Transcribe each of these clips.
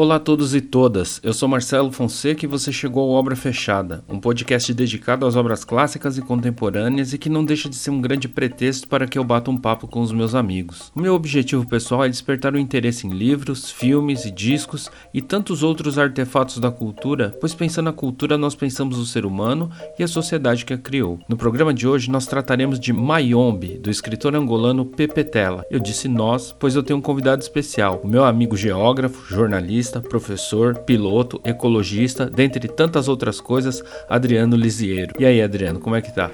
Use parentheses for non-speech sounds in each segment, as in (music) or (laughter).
Olá a todos e todas, eu sou Marcelo Fonseca e você chegou ao Obra Fechada, um podcast dedicado às obras clássicas e contemporâneas e que não deixa de ser um grande pretexto para que eu bata um papo com os meus amigos. O meu objetivo pessoal é despertar o interesse em livros, filmes e discos e tantos outros artefatos da cultura, pois pensando na cultura nós pensamos o ser humano e a sociedade que a criou. No programa de hoje nós trataremos de Mayombe, do escritor angolano Pepe Tela. Eu disse nós, pois eu tenho um convidado especial, o meu amigo geógrafo, jornalista, professor, piloto, ecologista, dentre tantas outras coisas, Adriano Lisiero. E aí, Adriano, como é que tá?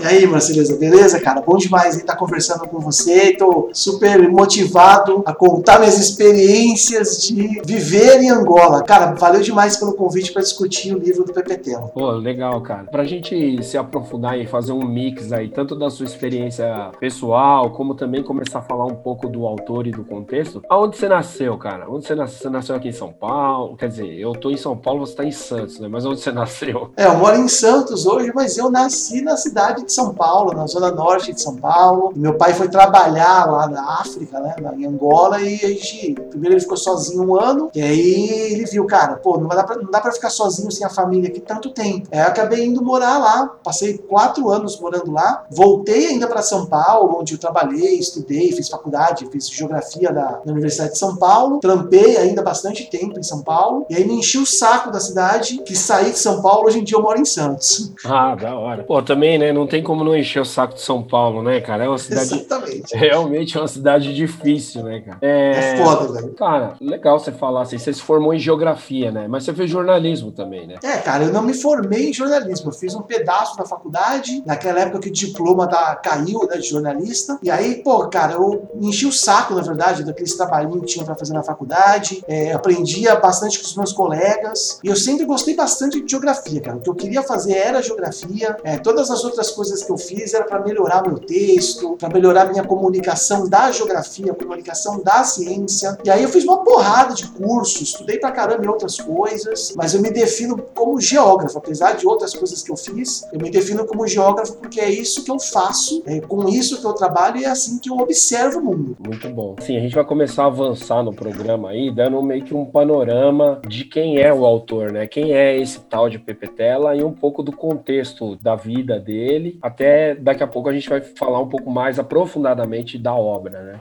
E aí, Marceleza, beleza, cara? Bom demais estar conversando com você. Estou super motivado a contar minhas experiências de viver em Angola. Cara, valeu demais pelo convite para discutir o livro do Pepetela. Pô, legal, cara. Para a gente se aprofundar e fazer um mix aí, tanto da sua experiência pessoal, como também começar a falar um pouco do autor e do contexto. Aonde você nasceu, cara? Onde você nasceu? Você nasceu aqui em São Paulo? Quer dizer, eu tô em São Paulo, você tá em Santos, né? Mas onde você (laughs) nasceu? É, eu moro em Santos hoje, mas eu nasci na cidade de São Paulo, na zona norte de São Paulo. Meu pai foi trabalhar lá na África, né, em Angola, e a gente, primeiro ele ficou sozinho um ano, e aí ele viu, cara, pô, não dá pra, não dá pra ficar sozinho sem a família aqui tanto tempo. Aí eu acabei indo morar lá, passei quatro anos morando lá, voltei ainda para São Paulo, onde eu trabalhei, estudei, fiz faculdade, fiz geografia da, da Universidade de São Paulo, trampei ainda bastante tempo em São Paulo, e aí me enchi o saco da cidade, que saí de São Paulo, hoje em dia eu moro em Santos. Ah, da hora. Pô, também, né, não tem como não encher o saco de São Paulo, né, cara? É uma cidade. Exatamente. (laughs) Realmente é uma cidade difícil, né, cara? É, é foda, velho. Cara, legal você falar assim. Você se formou em geografia, né? Mas você fez jornalismo também, né? É, cara, eu não me formei em jornalismo. Eu fiz um pedaço da faculdade, naquela época que o diploma da, caiu, né, de jornalista. E aí, pô, cara, eu enchi o saco, na verdade, daqueles trabalhinhos que tinha pra fazer na faculdade. É, aprendia bastante com os meus colegas. E eu sempre gostei bastante de geografia, cara. O que eu queria fazer era geografia. É, todas as outras coisas que eu fiz era para melhorar meu texto, para melhorar minha comunicação da geografia, comunicação da ciência. E aí eu fiz uma porrada de cursos, estudei pra caramba em outras coisas, mas eu me defino como geógrafo, apesar de outras coisas que eu fiz, eu me defino como geógrafo porque é isso que eu faço, é com isso que eu trabalho e é assim que eu observo o mundo. Muito bom. Sim, a gente vai começar a avançar no programa aí, dando meio que um panorama de quem é o autor, né? Quem é esse tal de Pepetela e um pouco do contexto da vida dele, até daqui a pouco a gente vai falar um pouco mais aprofundadamente da obra, né?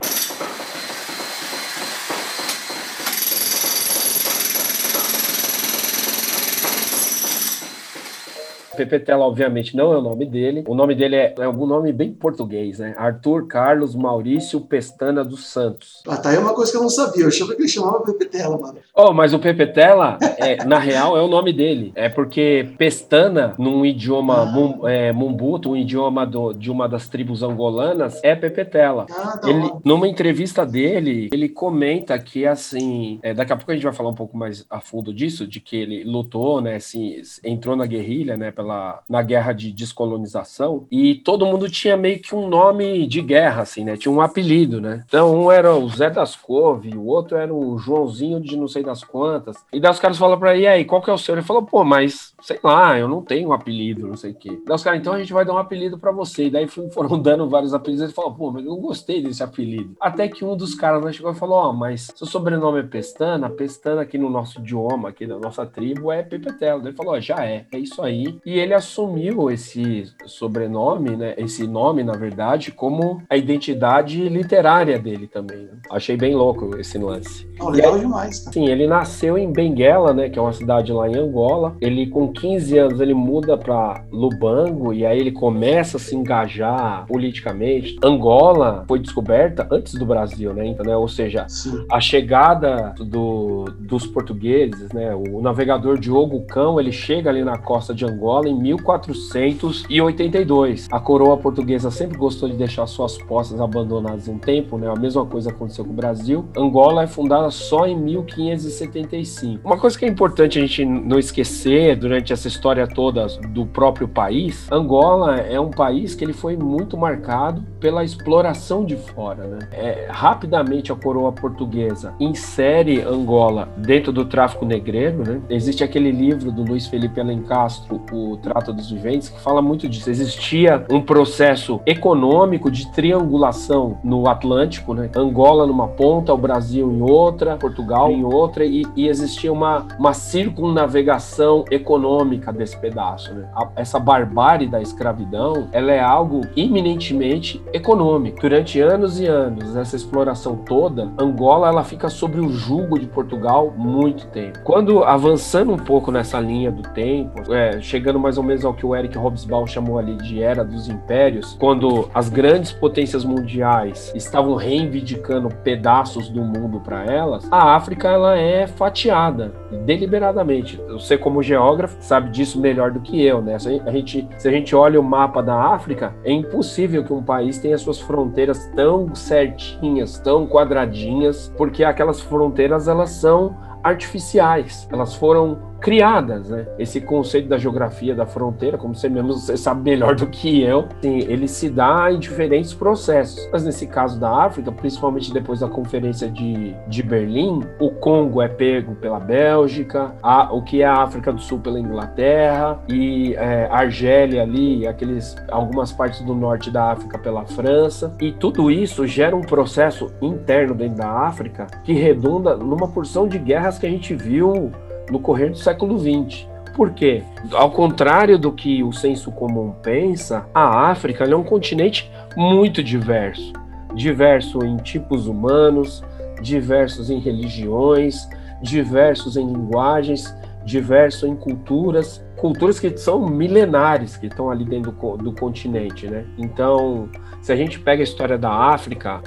Pepetela, obviamente, não é o nome dele. O nome dele é, é algum nome bem português, né? Arthur Carlos Maurício Pestana dos Santos. Ah, tá aí uma coisa que eu não sabia. Eu achava que ele chamava Pepetela, mano. Oh, mas o Pepetela, é, na real, é o nome dele. É porque Pestana, num idioma ah. mum, é, mumbuto, um idioma do, de uma das tribos angolanas, é Pepetela. Ah, tá ele, numa entrevista dele, ele comenta que, assim, é, daqui a pouco a gente vai falar um pouco mais a fundo disso, de que ele lutou, né, assim, entrou na guerrilha, né, pela pela, na guerra de descolonização, e todo mundo tinha meio que um nome de guerra, assim, né? Tinha um apelido, né? Então, um era o Zé das Couve, o outro era o Joãozinho de não sei das quantas. E daí os caras falam pra ele, e aí, qual que é o seu? Ele falou, pô, mas sei lá, eu não tenho um apelido, não sei o quê. Daí os caras, então a gente vai dar um apelido para você. E daí foram (laughs) dando vários apelidos. Ele falou, pô, mas eu gostei desse apelido. Até que um dos caras lá chegou e falou: Ó, oh, mas seu sobrenome é Pestana, Pestana aqui no nosso idioma, aqui da nossa tribo, é Pepetelo. Ele falou: oh, já é, é isso aí. E ele assumiu esse sobrenome, né? Esse nome, na verdade, como a identidade literária dele também. Né? Achei bem louco esse lance. Oh, legal demais. Sim, ele nasceu em Benguela, né? Que é uma cidade lá em Angola. Ele, com 15 anos ele muda para Lubango e aí ele começa a se engajar politicamente. Angola foi descoberta antes do Brasil, né? Então, né? Ou seja, Sim. a chegada do, dos portugueses, né? O navegador Diogo Cão, ele chega ali na costa de Angola em 1482. A coroa portuguesa sempre gostou de deixar suas postas abandonadas um tempo, né? A mesma coisa aconteceu com o Brasil. Angola é fundada só em 1575. Uma coisa que é importante a gente não esquecer durante essa história toda do próprio país, Angola é um país que ele foi muito marcado pela exploração de fora, né? É, rapidamente a coroa portuguesa insere Angola dentro do tráfico negreiro, né? Existe aquele livro do Luiz Felipe Alencastro, O Trato dos Viventes, que fala muito disso. Existia um processo econômico de triangulação no Atlântico, né? Angola numa ponta, o Brasil em outra, Portugal em outra, e, e existia uma, uma circunnavegação econômica desse pedaço, né? A, essa barbárie da escravidão, ela é algo eminentemente econômico. Durante anos e anos, essa exploração toda, Angola ela fica sob o jugo de Portugal muito tempo. Quando avançando um pouco nessa linha do tempo, é, chegando mais ou menos ao que o Eric Hobsbawm chamou ali de era dos impérios, quando as grandes potências mundiais estavam reivindicando pedaços do mundo para elas, a África ela é fatiada deliberadamente. Você como geógrafo sabe disso melhor do que eu, né? A gente, se a gente olha o mapa da África, é impossível que um país tenha suas fronteiras tão certinhas, tão quadradinhas, porque aquelas fronteiras elas são artificiais. Elas foram criadas, né? Esse conceito da geografia da fronteira, como você mesmo você sabe melhor do que eu, sim, ele se dá em diferentes processos. Mas nesse caso da África, principalmente depois da conferência de, de Berlim, o Congo é pego pela Bélgica, a, o que é a África do Sul pela Inglaterra e é, Argélia ali, aqueles algumas partes do norte da África pela França. E tudo isso gera um processo interno dentro da África que redunda numa porção de guerras que a gente viu no correr do século XX. Por quê? Ao contrário do que o senso comum pensa, a África é um continente muito diverso. Diverso em tipos humanos, diversos em religiões, diversos em linguagens, diverso em culturas, culturas que são milenares, que estão ali dentro do, do continente, né? Então, se a gente pega a história da África,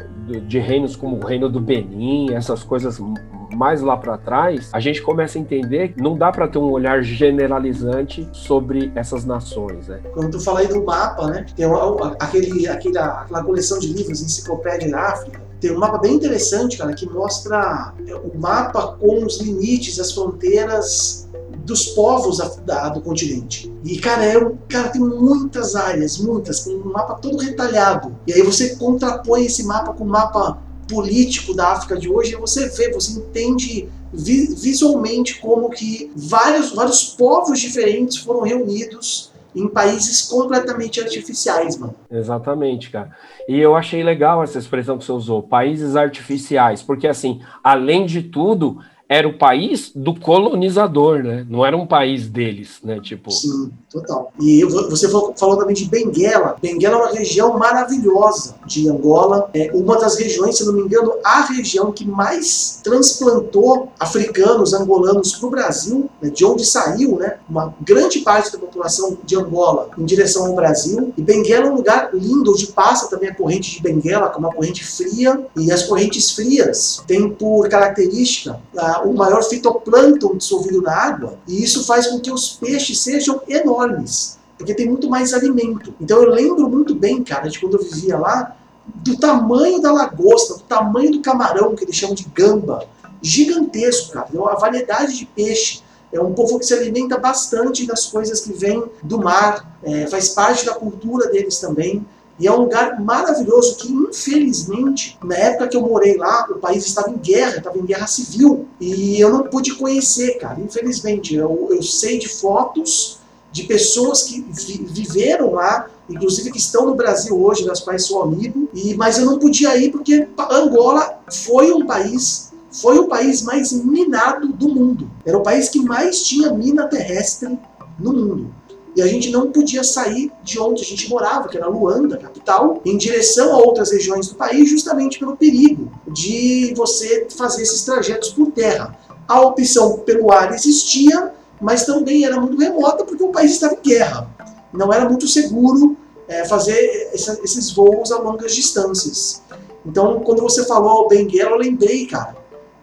de reinos como o reino do Benin, essas coisas mais lá para trás, a gente começa a entender que não dá para ter um olhar generalizante sobre essas nações, né? Quando tu fala aí do mapa, né? Tem aquele, aquele, aquela coleção de livros, Enciclopédia da África, tem um mapa bem interessante, cara, que mostra é, o mapa com os limites, as fronteiras dos povos da, do continente. E, cara, é um, cara, tem muitas áreas, muitas, com um mapa todo retalhado. E aí você contrapõe esse mapa com o mapa político da África de hoje, e você vê, você entende vi, visualmente como que vários, vários povos diferentes foram reunidos em países completamente artificiais, mano. Exatamente, cara. E eu achei legal essa expressão que você usou, países artificiais, porque assim, além de tudo, era o país do colonizador, né? Não era um país deles, né? Tipo. Sim, total. E você falou também de Benguela. Benguela é uma região maravilhosa de Angola. É uma das regiões, se não me engano, a região que mais transplantou africanos, angolanos para o Brasil, né? de onde saiu, né? Uma grande parte da população de Angola em direção ao Brasil. E Benguela é um lugar lindo, onde passa também a corrente de Benguela, que é uma corrente fria. E as correntes frias têm por característica a o maior fitoplâncton dissolvido na água, e isso faz com que os peixes sejam enormes, porque tem muito mais alimento. Então eu lembro muito bem, cara, de quando eu vivia lá, do tamanho da lagosta, do tamanho do camarão, que eles chamam de gamba, gigantesco, cara. Então, a variedade de peixe. É um povo que se alimenta bastante das coisas que vêm do mar, é, faz parte da cultura deles também. E é um lugar maravilhoso que, infelizmente, na época que eu morei lá, o país estava em guerra, estava em guerra civil. E eu não pude conhecer, cara, infelizmente. Eu, eu sei de fotos de pessoas que vi, viveram lá, inclusive que estão no Brasil hoje, das quais sou amigo, e, mas eu não podia ir porque Angola foi um país foi o país mais minado do mundo. Era o país que mais tinha mina terrestre no mundo. E a gente não podia sair de onde a gente morava, que era Luanda, capital, em direção a outras regiões do país, justamente pelo perigo de você fazer esses trajetos por terra. A opção pelo ar existia, mas também era muito remota porque o país estava em guerra. Não era muito seguro é, fazer essa, esses voos a longas distâncias. Então, quando você falou Benguela, eu lembrei, cara,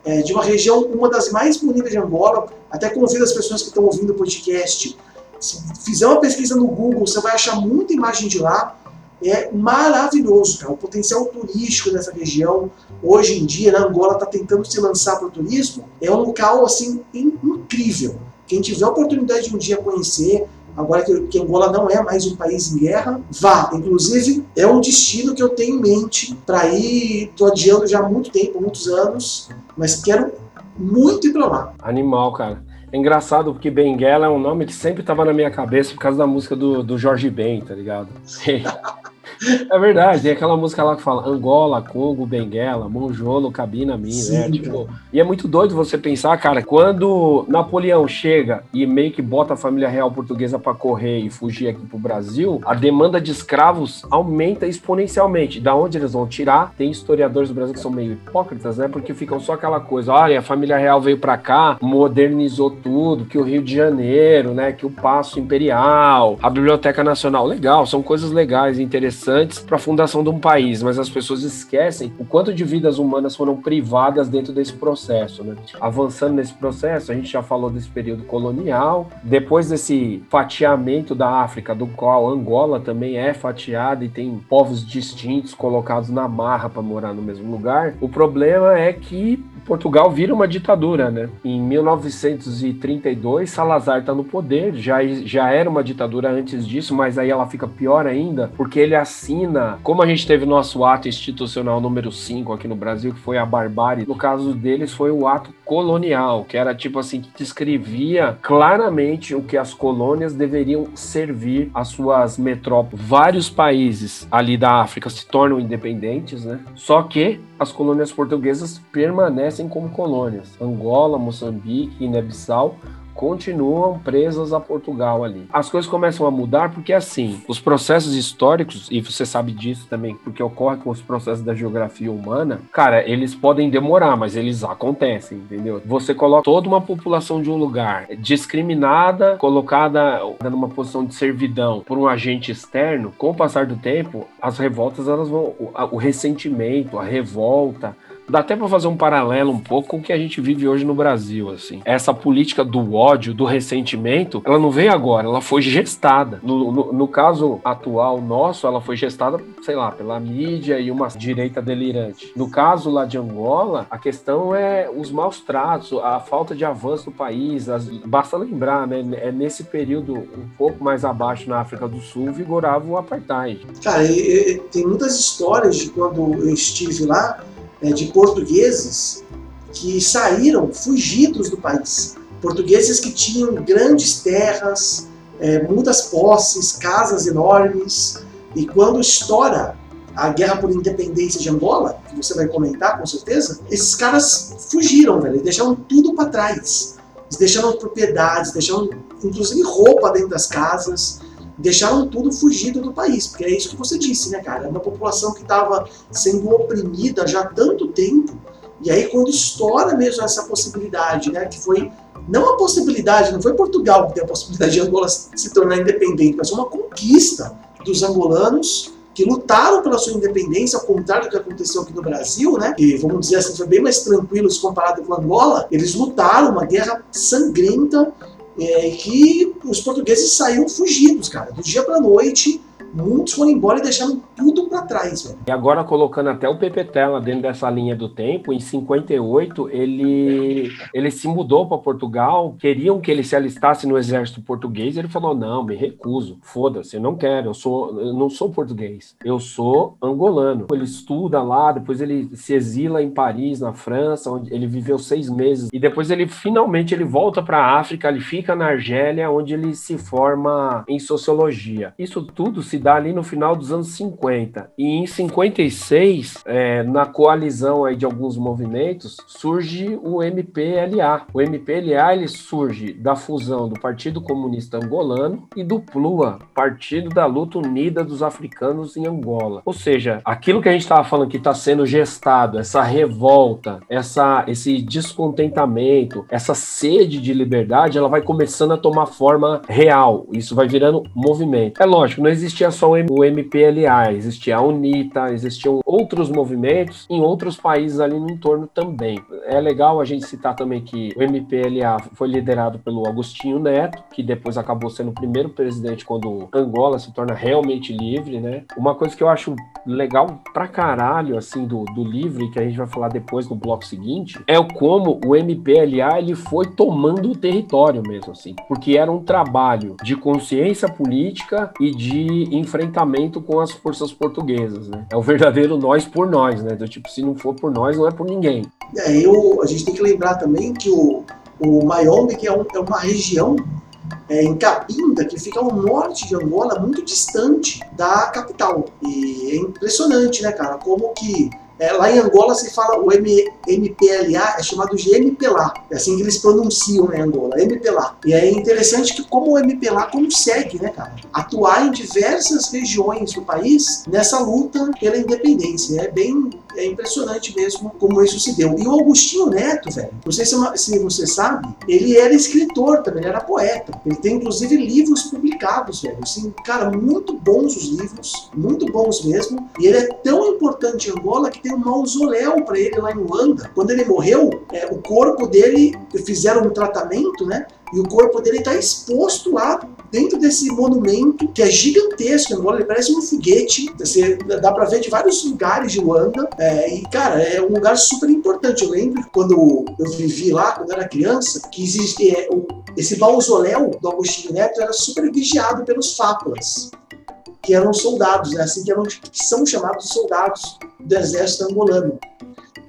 é, de uma região, uma das mais bonitas de Angola. Até convido as pessoas que estão ouvindo o podcast Se fizer uma pesquisa no Google, você vai achar muita imagem de lá. É maravilhoso, cara. O potencial turístico dessa região, hoje em dia, na Angola, está tentando se lançar para o turismo. É um local, assim, incrível. Quem tiver a oportunidade de um dia conhecer, agora que, que Angola não é mais um país em guerra, vá. Inclusive, é um destino que eu tenho em mente para ir. Estou adiando já há muito tempo, muitos anos, mas quero muito ir para lá. Animal, cara. É engraçado porque Benguela é um nome que sempre estava na minha cabeça por causa da música do, do Jorge Ben, tá ligado? (laughs) (laughs) É verdade, tem aquela música lá que fala Angola, Congo, Benguela, Monjolo, Cabina, Minha, né? Tipo, e é muito doido você pensar, cara, quando Napoleão chega e meio que bota a família real portuguesa para correr e fugir aqui pro Brasil, a demanda de escravos aumenta exponencialmente. Da onde eles vão tirar? Tem historiadores do Brasil que são meio hipócritas, né? Porque ficam só aquela coisa, olha, a família real veio para cá, modernizou tudo, que o Rio de Janeiro, né, que o Paço Imperial, a Biblioteca Nacional, legal, são coisas legais, interessantes interessantes para a fundação de um país, mas as pessoas esquecem o quanto de vidas humanas foram privadas dentro desse processo. Né? Avançando nesse processo, a gente já falou desse período colonial, depois desse fatiamento da África, do qual Angola também é fatiada e tem povos distintos colocados na marra para morar no mesmo lugar. O problema é que Portugal vira uma ditadura, né? Em 1932, Salazar está no poder, já, já era uma ditadura antes disso, mas aí ela fica pior ainda, porque ele assina, como a gente teve nosso ato institucional número 5 aqui no Brasil, que foi a barbárie, no caso deles foi o ato colonial, que era tipo assim, que descrevia claramente o que as colônias deveriam servir às suas metrópoles. Vários países ali da África se tornam independentes, né? Só que as colônias portuguesas permanecem como colônias. Angola, Moçambique, Guiné-Bissau continuam presas a Portugal ali. As coisas começam a mudar porque, assim, os processos históricos, e você sabe disso também, porque ocorre com os processos da geografia humana, cara, eles podem demorar, mas eles acontecem, entendeu? Você coloca toda uma população de um lugar discriminada, colocada numa posição de servidão por um agente externo, com o passar do tempo, as revoltas, elas vão, o, o ressentimento, a revolta, Dá até para fazer um paralelo um pouco com o que a gente vive hoje no Brasil, assim. Essa política do ódio, do ressentimento, ela não veio agora, ela foi gestada. No, no, no caso atual nosso, ela foi gestada, sei lá, pela mídia e uma direita delirante. No caso lá de Angola, a questão é os maus tratos, a falta de avanço do país. As, basta lembrar, né? É nesse período um pouco mais abaixo na África do Sul vigorava o apartheid. Cara, e, e, tem muitas histórias de quando eu estive lá de portugueses que saíram fugidos do país. Portugueses que tinham grandes terras, é, muitas posses, casas enormes. E quando estoura a guerra por independência de Angola, que você vai comentar com certeza, esses caras fugiram, velho, deixaram tudo para trás. Eles deixaram propriedades, deixaram inclusive roupa dentro das casas, deixaram tudo fugido do país, porque é isso que você disse, né, cara? É uma população que estava sendo oprimida já há tanto tempo, e aí quando estoura mesmo essa possibilidade, né, que foi não a possibilidade, não foi Portugal que teve a possibilidade de Angola se tornar independente, mas uma conquista dos angolanos que lutaram pela sua independência, ao contrário do que aconteceu aqui no Brasil, né? E vamos dizer assim, foi bem mais tranquilo se comparado com Angola. Eles lutaram uma guerra sangrenta é, que os portugueses saíram fugidos, cara, do dia para noite muitos foram embora e deixaram tudo para trás, velho. E agora colocando até o Pepe Tela dentro dessa linha do tempo, em 58 ele ele se mudou para Portugal, queriam que ele se alistasse no exército português, ele falou: "Não, me recuso. Foda-se, eu não quero. Eu sou eu não sou português. Eu sou angolano". Ele estuda lá, depois ele se exila em Paris, na França, onde ele viveu seis meses e depois ele finalmente ele volta para a África, ele fica na Argélia, onde ele se forma em sociologia. Isso tudo se dá ali no final dos anos 50. E em 56, é, na coalizão aí de alguns movimentos, surge o MPLA. O MPLA ele surge da fusão do Partido Comunista Angolano e do PLUA, Partido da Luta Unida dos Africanos em Angola. Ou seja, aquilo que a gente estava falando que está sendo gestado, essa revolta, essa, esse descontentamento, essa sede de liberdade, ela vai começando a tomar forma real. Isso vai virando movimento. É lógico, não existia só o MPLA, existia a UNITA, existiam outros movimentos em outros países ali no entorno também. É legal a gente citar também que o MPLA foi liderado pelo Agostinho Neto, que depois acabou sendo o primeiro presidente quando Angola se torna realmente livre, né? Uma coisa que eu acho legal pra caralho, assim, do, do livro, e que a gente vai falar depois no bloco seguinte, é o como o MPLA ele foi tomando o território mesmo, assim, porque era um trabalho de consciência política e de enfrentamento com as forças portuguesas, né? É o verdadeiro nós por nós, né? Do tipo, se não for por nós, não é por ninguém. É, eu, a gente tem que lembrar também que o, o Mayombe, que é, um, é uma região é, em Cabinda, que fica ao norte de Angola, muito distante da capital. E é impressionante, né, cara, como que é, lá em Angola se fala o M, MPLA, é chamado de MPLA. É assim que eles pronunciam em Angola, MPLA. E é interessante que como o MPLA consegue, né, cara, atuar em diversas regiões do país nessa luta pela independência. É bem é impressionante mesmo como isso se deu. E o Augustinho Neto, velho, não sei se, se você sabe, ele era escritor também, ele era poeta. Ele tem inclusive livros publicados, velho. Assim, cara, muito bons os livros, muito bons mesmo. E ele é tão importante em Angola que tem um mausoléu para ele lá em Luanda. Quando ele morreu, é, o corpo dele, fizeram um tratamento, né? E o corpo dele está exposto lá dentro desse monumento que é gigantesco, ele parece um foguete, você, dá para ver de vários lugares de Luanda, é, e cara, é um lugar super importante. Eu lembro quando eu vivi lá, quando eu era criança, que existe, é, esse mausoléu do Agostinho Neto era super vigiado pelos fápulas que eram soldados, né? assim que, eram, que são chamados soldados do exército angolano.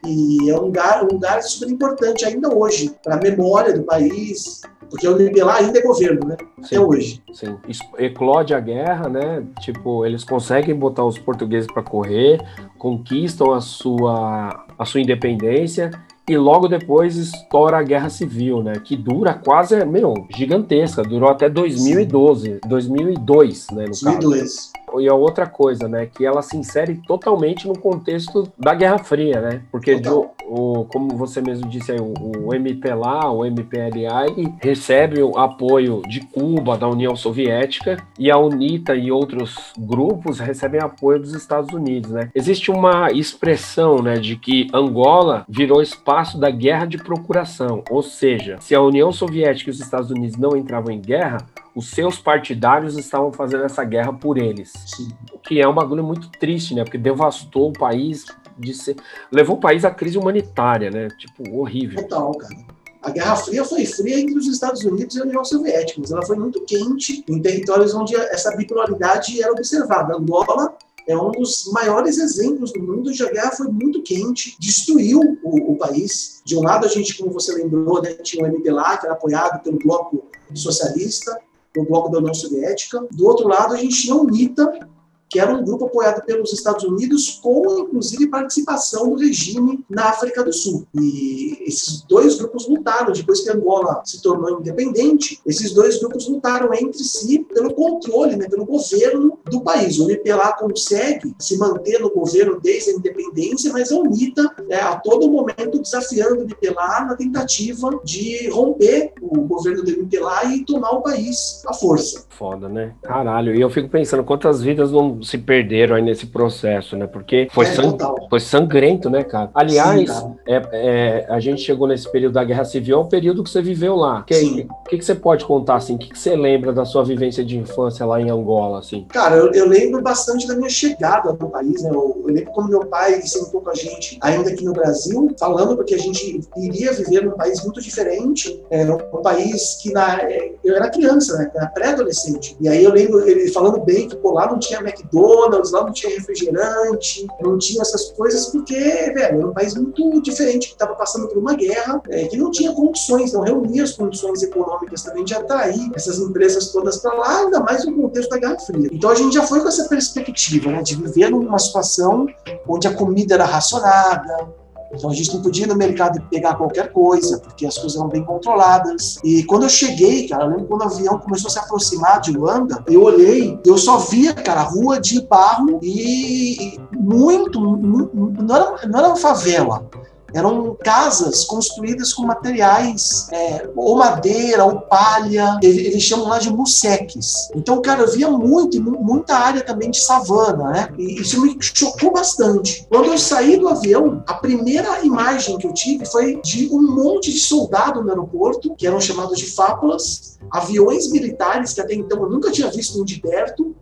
E é um lugar, um lugar super importante ainda hoje, para a memória do país, porque o MPLA ainda é governo, né? Sim, Até hoje. Sim. Eclode a guerra, né? Tipo, eles conseguem botar os portugueses para correr, conquistam a sua, a sua independência e logo depois estoura a Guerra Civil, né? Que dura quase, meu, gigantesca. Durou até 2012, 2002, né? No 2002. Caso. E a outra coisa, né? Que ela se insere totalmente no contexto da Guerra Fria, né? Porque, de, o, como você mesmo disse aí, o, o MPLA, o MPLA, recebe o apoio de Cuba, da União Soviética, e a UNITA e outros grupos recebem apoio dos Estados Unidos, né? Existe uma expressão, né, de que Angola virou espaço da guerra de procuração, ou seja, se a União Soviética e os Estados Unidos não entravam em guerra, os seus partidários estavam fazendo essa guerra por eles. Sim. O que é um bagulho muito triste, né? Porque devastou o país, de ser... levou o país à crise humanitária, né? Tipo, horrível. Total, cara. A Guerra Fria foi fria entre os Estados Unidos e a União Soviética, mas ela foi muito quente em territórios onde essa bipolaridade era observada. Angola é um dos maiores exemplos do mundo onde a guerra foi muito quente, destruiu o, o país. De um lado, a gente, como você lembrou, né, tinha o MPLA, que era apoiado pelo bloco socialista, no bloco da União Soviética. Do outro lado, a gente tinha o UNITA, que era um grupo apoiado pelos Estados Unidos, com inclusive participação do regime na África do Sul. E esses dois grupos lutaram, depois que Angola se tornou independente, esses dois grupos lutaram entre si pelo controle, né, pelo governo do país. O MPLA consegue se manter no governo desde a independência, mas a UNITA, é, a todo momento, desafiando o MPLA na tentativa de romper o governo do MPLA e tomar o país à força. Foda, né? Caralho. E eu fico pensando quantas vidas não se perderam aí nesse processo, né? Porque foi, é, sang foi sangrento, né, cara? Aliás, Sim, cara. É, é, a gente chegou nesse período da Guerra Civil, é o período que você viveu lá. O que, que, que, você pode contar, assim? O que, que você lembra da sua vivência de infância lá em Angola, assim? Cara, eu, eu lembro bastante da minha chegada no país, né? Eu, eu lembro como meu pai sentou com a gente ainda aqui no Brasil, falando porque a gente iria viver num país muito diferente, é, um país que na, é, eu era criança, né? Era pré-adolescente. E aí eu lembro ele falando bem que, pô, lá não tinha McDonald's, McDonald's, lá não tinha refrigerante, não tinha essas coisas, porque, velho, era um país muito diferente, que estava passando por uma guerra, é, que não tinha condições, não reunia as condições econômicas também de atrair essas empresas todas para lá, ainda mais no contexto da Guerra Fria. Então a gente já foi com essa perspectiva, né, de viver numa situação onde a comida era racionada, então a gente não podia ir no mercado e pegar qualquer coisa, porque as coisas eram bem controladas. E quando eu cheguei, cara, eu lembro quando o avião começou a se aproximar de Luanda, eu olhei, eu só via, cara, rua de barro e muito, não era, não era uma favela, eram casas construídas com materiais é, ou madeira ou palha, eles chamam lá de museques. Então, cara, eu via muito, muita área também de savana, né? E isso me chocou bastante. Quando eu saí do avião, a primeira imagem que eu tive foi de um monte de soldado no aeroporto, que eram chamados de fábulas, aviões militares, que até então eu nunca tinha visto um de perto,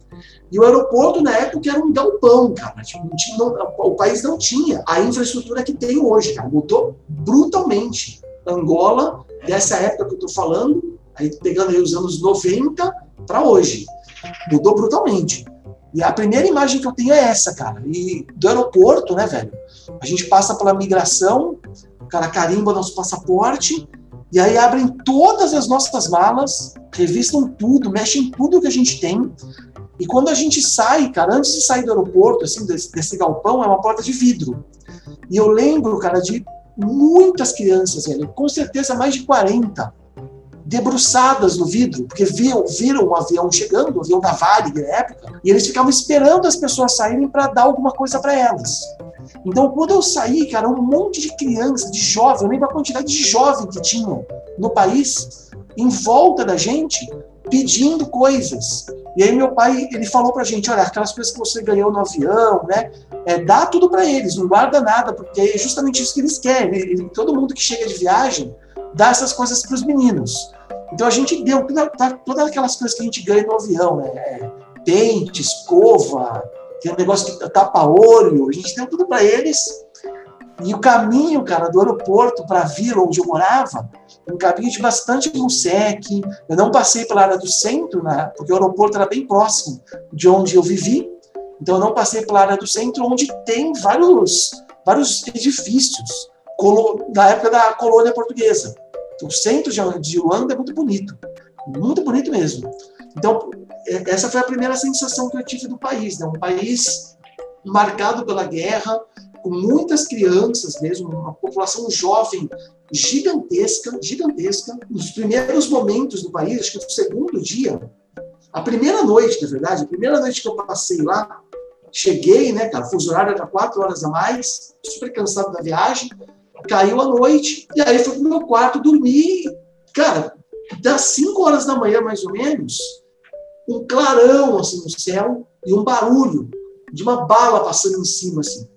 e o aeroporto, na época, era um galpão, cara. Tipo, tinha, não, o país não tinha a infraestrutura que tem hoje, cara. Mudou brutalmente. Angola, dessa época que eu tô falando, aí pegando aí os anos 90 para hoje. Mudou brutalmente. E a primeira imagem que eu tenho é essa, cara. E do aeroporto, né, velho? A gente passa pela migração, o cara carimba nosso passaporte, e aí abrem todas as nossas malas, revistam tudo, mexem tudo que a gente tem, e quando a gente sai, cara, antes de sair do aeroporto, assim, desse, desse galpão, é uma porta de vidro. E eu lembro, cara, de muitas crianças, velho, com certeza mais de 40, debruçadas no vidro, porque viam, viram um avião chegando, o avião da Vale na época, e eles ficavam esperando as pessoas saírem para dar alguma coisa para elas. Então, quando eu saí, cara, um monte de criança, de jovem, eu lembro a quantidade de jovem que tinham no país, em volta da gente, pedindo coisas. E aí meu pai, ele falou pra gente, olha, aquelas coisas que você ganhou no avião, né, é, dá tudo para eles, não guarda nada, porque é justamente isso que eles querem. Ele, todo mundo que chega de viagem dá essas coisas para os meninos. Então a gente deu toda, todas aquelas coisas que a gente ganha no avião, né, é, dente, escova, tem um negócio que tapa olho, a gente deu tudo para eles. E o caminho, cara, do aeroporto para a vila onde eu morava, um caminho de bastante musec. Eu não passei pela área do centro, né, porque o aeroporto era bem próximo de onde eu vivi. Então eu não passei pela área do centro, onde tem vários, vários edifícios da época da colônia portuguesa. O centro de Luanda é muito bonito, muito bonito mesmo. Então essa foi a primeira sensação que eu tive do país, né? Um país marcado pela guerra, com muitas crianças mesmo, uma população jovem gigantesca, gigantesca. Nos primeiros momentos do país, acho que no segundo dia, a primeira noite, na verdade, a primeira noite que eu passei lá, cheguei, né, cara, fuso horário era quatro horas a mais, super cansado da viagem, caiu a noite, e aí fui pro meu quarto dormir, cara, das cinco horas da manhã, mais ou menos, um clarão, assim, no céu, e um barulho de uma bala passando em cima, assim.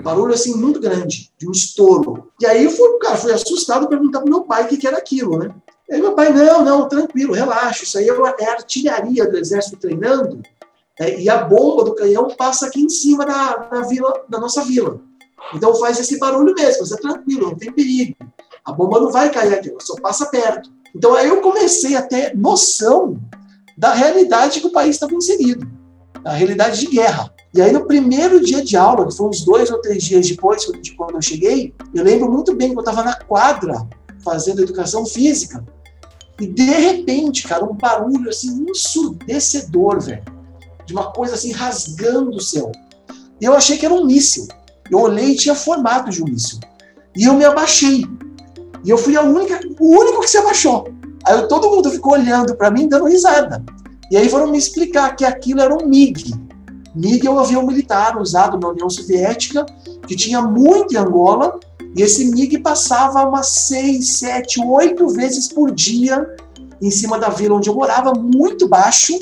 Um barulho assim muito grande, de um estouro. E aí eu fui, cara, fui assustado perguntar pro meu pai o que, que era aquilo, né? E aí meu pai, não, não, tranquilo, relaxa, isso aí é, é artilharia do exército treinando, é, e a bomba do canhão passa aqui em cima da, da, vila, da nossa vila. Então faz esse barulho mesmo, mas é tranquilo, não tem perigo. A bomba não vai cair aqui, ela só passa perto. Então aí eu comecei a ter noção da realidade que o país estava inserido, a realidade de guerra. E aí, no primeiro dia de aula, que foi uns dois ou três dias depois de quando eu cheguei, eu lembro muito bem que eu estava na quadra fazendo educação física. E de repente, cara, um barulho assim ensurdecedor, velho. De uma coisa assim rasgando o céu. E eu achei que era um míssil. Eu olhei e tinha formato de um míssil. E eu me abaixei. E eu fui a única, o único que se abaixou. Aí todo mundo ficou olhando para mim, dando risada. E aí foram me explicar que aquilo era um MiG, MiG é um avião militar usado na União Soviética, que tinha muito em Angola, e esse MiG passava umas seis, sete, oito vezes por dia em cima da vila onde eu morava, muito baixo,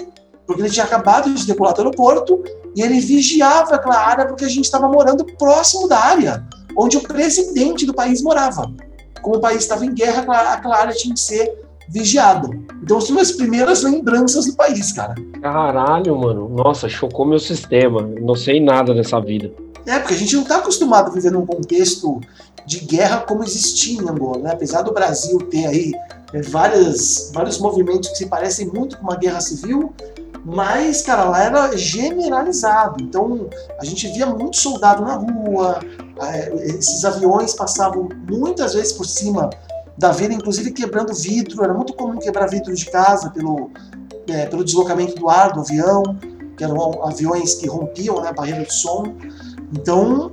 porque ele tinha acabado de decolar do aeroporto, e ele vigiava aquela área porque a gente estava morando próximo da área onde o presidente do país morava. Como o país estava em guerra, aquela área tinha que ser vigiada. Então, são as primeiras lembranças do país, cara. Caralho, mano. Nossa, chocou meu sistema. Não sei nada dessa vida. É, porque a gente não está acostumado a viver num contexto de guerra como existia em Angola, né? Apesar do Brasil ter aí é, várias, vários movimentos que se parecem muito com uma guerra civil, mas, cara, lá era generalizado. Então, a gente via muito soldado na rua, é, esses aviões passavam muitas vezes por cima da vila, inclusive quebrando vidro. Era muito comum quebrar vidro de casa pelo, é, pelo deslocamento do ar do avião, que eram aviões que rompiam né, a barreira do som. Então,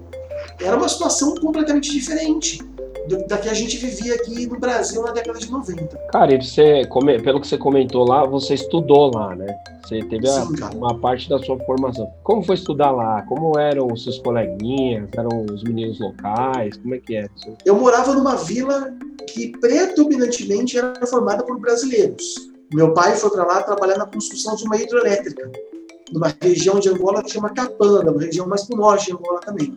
era uma situação completamente diferente. Do, da que a gente vivia aqui no Brasil na década de 90. Cara, e você, pelo que você comentou lá, você estudou lá, né? Você teve a, uma parte da sua formação. Como foi estudar lá? Como eram os seus coleguinhas? Eram os meninos locais? Como é que é? Eu morava numa vila que predominantemente era formada por brasileiros. Meu pai foi para lá trabalhar na construção de uma hidrelétrica, numa região de Angola que chama Capanga, uma região mais para o norte de Angola também.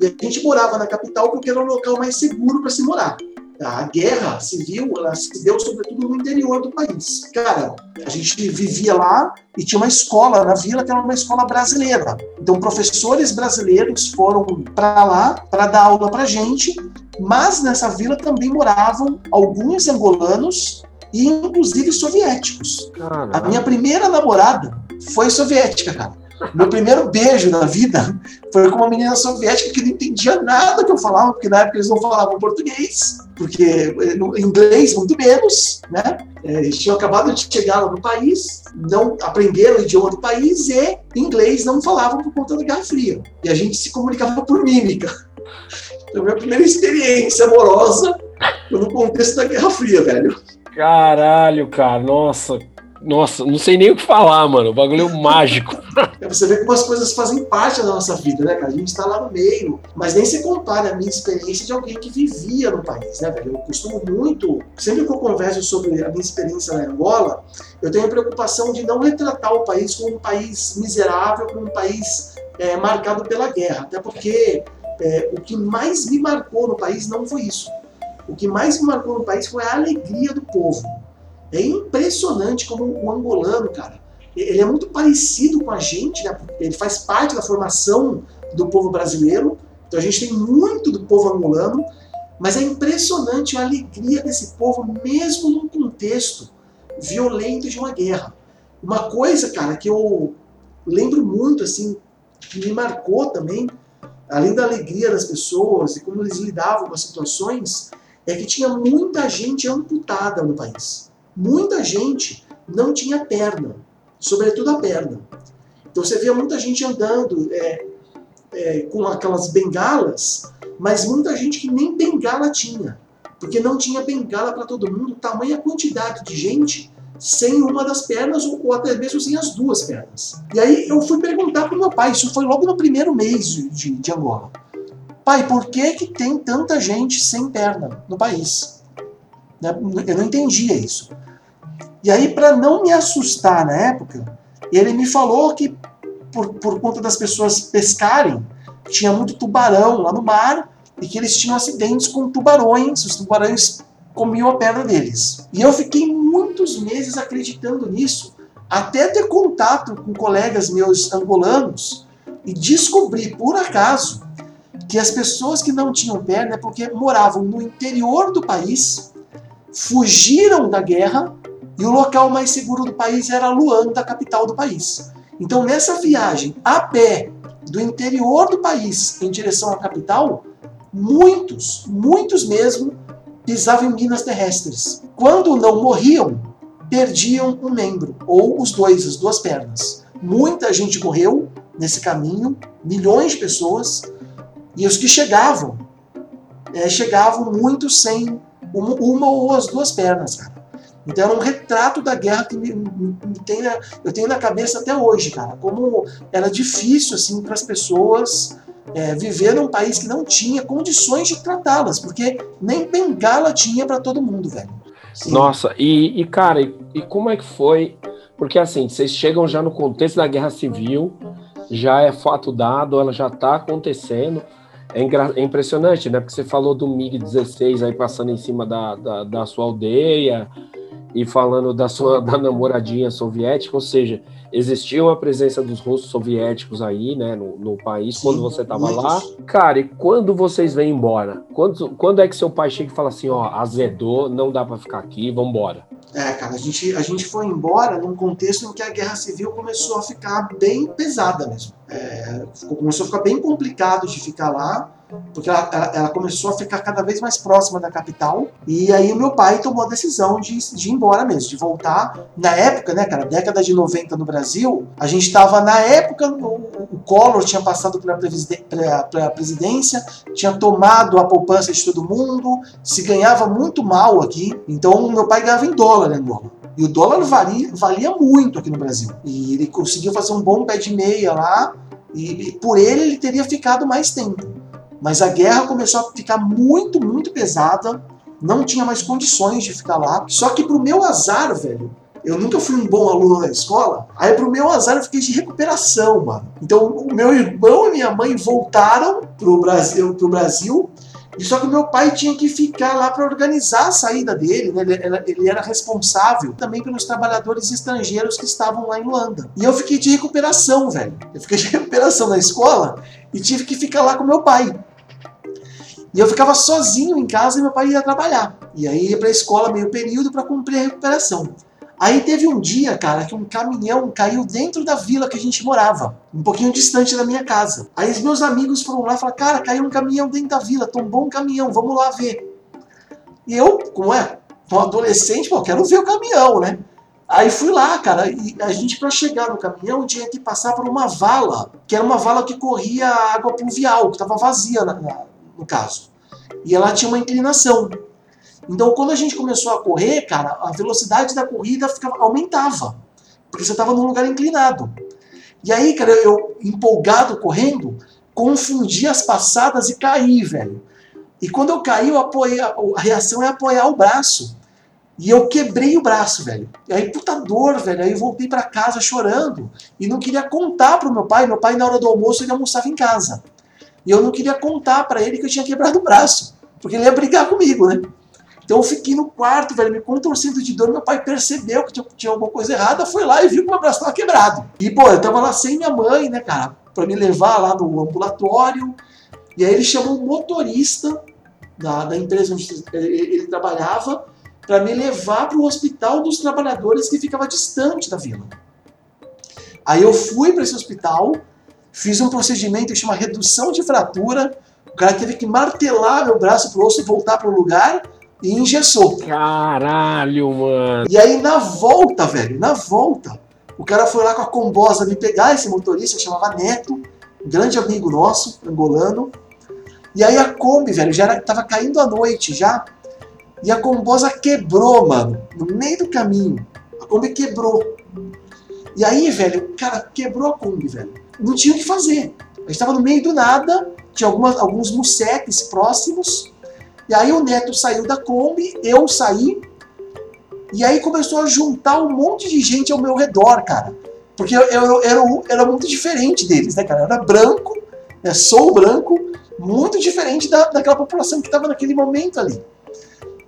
E a gente morava na capital porque era o local mais seguro para se morar. A guerra civil ela se deu sobretudo no interior do país. Cara, a gente vivia lá e tinha uma escola na vila que era uma escola brasileira. Então, professores brasileiros foram para lá para dar aula para gente, mas nessa vila também moravam alguns angolanos e inclusive soviéticos. Caramba. A minha primeira namorada foi soviética, cara. Meu primeiro beijo na vida foi com uma menina soviética que não entendia nada que eu falava, porque na época eles não falavam português, porque no inglês muito menos, né? É, eles tinham acabado de chegar lá no país, não aprenderam o idioma do país e inglês não falavam por conta da Guerra Fria. E a gente se comunicava por mímica. Então, minha primeira experiência amorosa foi no contexto da Guerra Fria, velho. Caralho, cara, nossa, nossa, não sei nem o que falar, mano. O bagulho é mágico. (laughs) É, você vê como as coisas fazem parte da nossa vida, né, cara? A gente tá lá no meio. Mas nem se compara a minha experiência de alguém que vivia no país, né, velho? Eu costumo muito, sempre que eu converso sobre a minha experiência na Angola, eu tenho a preocupação de não retratar o país como um país miserável, como um país é, marcado pela guerra. Até porque é, o que mais me marcou no país não foi isso. O que mais me marcou no país foi a alegria do povo é impressionante como o angolano, cara, ele é muito parecido com a gente, né? ele faz parte da formação do povo brasileiro, então a gente tem muito do povo angolano, mas é impressionante a alegria desse povo, mesmo num contexto violento de uma guerra. Uma coisa, cara, que eu lembro muito, assim, que me marcou também, além da alegria das pessoas e como eles lidavam com as situações, é que tinha muita gente amputada no país muita gente não tinha perna, sobretudo a perna. Então você via muita gente andando é, é, com aquelas bengalas, mas muita gente que nem bengala tinha, porque não tinha bengala para todo mundo, tamanha quantidade de gente sem uma das pernas ou, ou, até mesmo sem as duas pernas. E aí eu fui perguntar para meu pai, isso foi logo no primeiro mês de, de Angola. Pai, por que, que tem tanta gente sem perna no país? Né, eu não entendia isso. E aí, para não me assustar na época, ele me falou que por, por conta das pessoas pescarem, tinha muito tubarão lá no mar e que eles tinham acidentes com tubarões, os tubarões comiam a perna deles. E eu fiquei muitos meses acreditando nisso, até ter contato com colegas meus angolanos e descobri por acaso que as pessoas que não tinham perna é porque moravam no interior do país, fugiram da guerra e o local mais seguro do país era Luanda, capital do país. Então, nessa viagem a pé do interior do país em direção à capital, muitos, muitos mesmo, pisavam em minas terrestres. Quando não morriam, perdiam um membro, ou os dois, as duas pernas. Muita gente morreu nesse caminho, milhões de pessoas, e os que chegavam, é, chegavam muito sem uma, uma ou as duas pernas, cara. Então era um retrato da guerra que me, me, me tem eu tenho na cabeça até hoje, cara. Como era difícil assim para as pessoas é, viver num país que não tinha condições de tratá-las, porque nem bengala tinha para todo mundo, velho. Sim. Nossa, e, e cara, e, e, como é que foi? Porque assim, vocês chegam já no contexto da guerra civil, já é fato dado, ela já está acontecendo. É, é, impressionante, né? Porque você falou do MiG-16 aí passando em cima da, da, da sua aldeia, e falando da sua (laughs) da namoradinha soviética, ou seja, existia uma presença dos russos soviéticos aí, né, no, no país, Sim, quando você estava lá. Cara, e quando vocês vêm embora? Quando, quando é que seu pai chega e fala assim, ó, azedou, não dá para ficar aqui, vamos embora? É, cara, a gente, a gente foi embora num contexto em que a guerra civil começou a ficar bem pesada mesmo. É, começou a ficar bem complicado de ficar lá porque ela, ela, ela, começou a ficar cada vez mais próxima da capital. E aí o meu pai tomou a decisão de, de ir embora mesmo, de voltar. Na época, né, cara, década de 90 no Brasil, a gente estava na época, o, o Collor tinha passado pela, pela presidência, tinha tomado a poupança de todo mundo, se ganhava muito mal aqui. Então meu pai ganhava em dólar, né, Angola. E o dólar valia, valia muito aqui no Brasil. E ele conseguiu fazer um bom pé de meia lá. E por ele ele teria ficado mais tempo. Mas a guerra começou a ficar muito, muito pesada. Não tinha mais condições de ficar lá. Só que pro meu azar, velho, eu nunca fui um bom aluno na escola. Aí, pro meu azar, eu fiquei de recuperação, mano. Então, o meu irmão e minha mãe voltaram pro Brasil, pro Brasil e só que meu pai tinha que ficar lá para organizar a saída dele, né? ele, ele, era responsável também pelos trabalhadores estrangeiros que estavam lá em Luanda. E eu fiquei de recuperação, velho. Eu fiquei de (laughs) recuperação na escola e tive que ficar lá com meu pai. E eu ficava sozinho em casa e meu pai ia trabalhar. E aí ia para a escola meio período para cumprir a recuperação. Aí teve um dia, cara, que um caminhão caiu dentro da vila que a gente morava, um pouquinho distante da minha casa. Aí os meus amigos foram lá e falaram: Cara, caiu um caminhão dentro da vila, tombou um caminhão, vamos lá ver. E eu, como é? Um adolescente, pô, quero ver o caminhão, né? Aí fui lá, cara, e a gente para chegar no caminhão tinha que passar por uma vala, que era uma vala que corria água pluvial, que estava vazia na, no caso. E ela tinha uma inclinação. Então, quando a gente começou a correr, cara, a velocidade da corrida ficava, aumentava, porque você estava num lugar inclinado. E aí, cara, eu, empolgado correndo, confundi as passadas e caí, velho. E quando eu caí, eu apoiei, a, reação é apoiar o braço. E eu quebrei o braço, velho. E aí, puta dor, velho. Aí eu voltei para casa chorando. E não queria contar pro meu pai. Meu pai, na hora do almoço, ele almoçava em casa. E eu não queria contar para ele que eu tinha quebrado o braço. Porque ele ia brigar comigo, né? Então eu fiquei no quarto, velho, me contorcendo de dor. Meu pai percebeu que tinha alguma coisa errada, foi lá e viu que meu braço estava quebrado. E, pô, eu tava lá sem minha mãe, né, cara, para me levar lá no ambulatório. E aí ele chamou um motorista da, da empresa onde ele, ele trabalhava para me levar para o hospital dos trabalhadores que ficava distante da vila. Aí eu fui para esse hospital, fiz um procedimento que chama redução de fratura. O cara teve que martelar meu braço para o osso voltar para o lugar e engessou. Caralho, mano. E aí na volta, velho, na volta, o cara foi lá com a combosa me pegar, esse motorista chamava Neto, um grande amigo nosso, angolano. E aí a Kombi, velho, já era, tava caindo a noite já. E a combosa quebrou, mano, no meio do caminho. A Kombi quebrou. E aí, velho, cara, quebrou a Kombi, velho. Não tinha o que fazer. A gente tava no meio do nada, tinha alguns musetes próximos. E aí o Neto saiu da Kombi, eu saí, e aí começou a juntar um monte de gente ao meu redor, cara. Porque eu, eu, era, era muito diferente deles, né, cara? Eu era branco, né, sou branco, muito diferente da, daquela população que estava naquele momento ali.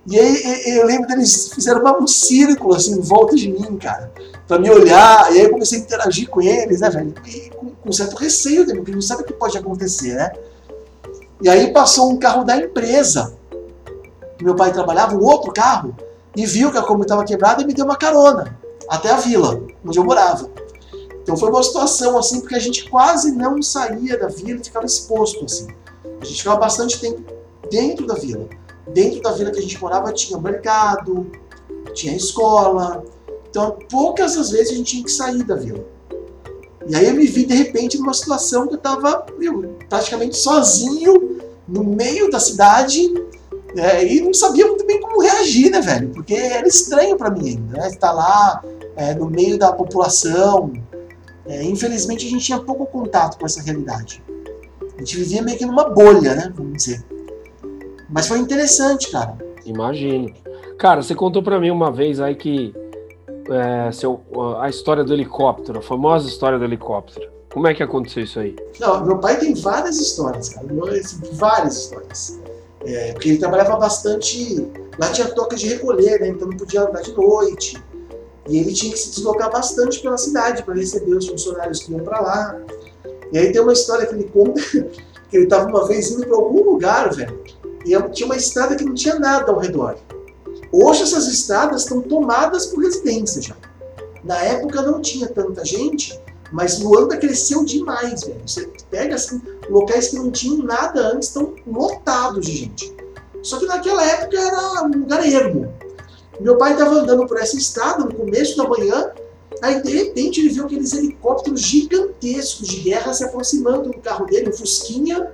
E aí eu lembro deles fizeram um círculo assim em volta de mim, cara, para me olhar. E aí eu comecei a interagir com eles, né, velho? E com, com certo receio, porque não sabe o que pode acontecer, né? E aí passou um carro da empresa meu pai trabalhava, um outro carro, e viu que a Kombi estava quebrada e me deu uma carona até a vila, onde eu morava. Então foi uma situação assim, porque a gente quase não saía da vila e ficava exposto assim. A gente ficava bastante tempo dentro da vila. Dentro da vila que a gente morava tinha mercado, tinha escola. Então poucas as vezes a gente tinha que sair da vila. E aí eu me vi de repente numa situação que eu estava praticamente sozinho no meio da cidade é, e não sabia muito bem como reagir, né, velho? Porque era estranho para mim ainda, né? Estar lá é, no meio da população. É, infelizmente a gente tinha pouco contato com essa realidade. A gente vivia meio que numa bolha, né? Vamos dizer. Mas foi interessante, cara. Imagino. Cara, você contou para mim uma vez aí que é, seu, a história do helicóptero, a famosa história do helicóptero. Como é que aconteceu isso aí? Não, meu pai tem várias histórias, cara. Várias histórias. É, porque ele trabalhava bastante. Lá tinha toca de recolher, né? Então não podia andar de noite. E ele tinha que se deslocar bastante pela cidade para receber os funcionários que iam para lá. E aí tem uma história que ele conta (laughs) que ele estava uma vez indo para algum lugar, velho, e tinha uma estrada que não tinha nada ao redor. Hoje essas estradas estão tomadas por residência já. Na época não tinha tanta gente, Mas Luanda cresceu demais, velho. Você pega assim, locais que não tinham nada antes estão lotados de gente. Só que naquela época era um lugar ermo. Meu pai estava andando por essa estrada no começo da manhã, aí de repente ele viu aqueles helicópteros gigantescos de guerra se aproximando do carro dele, um Fusquinha,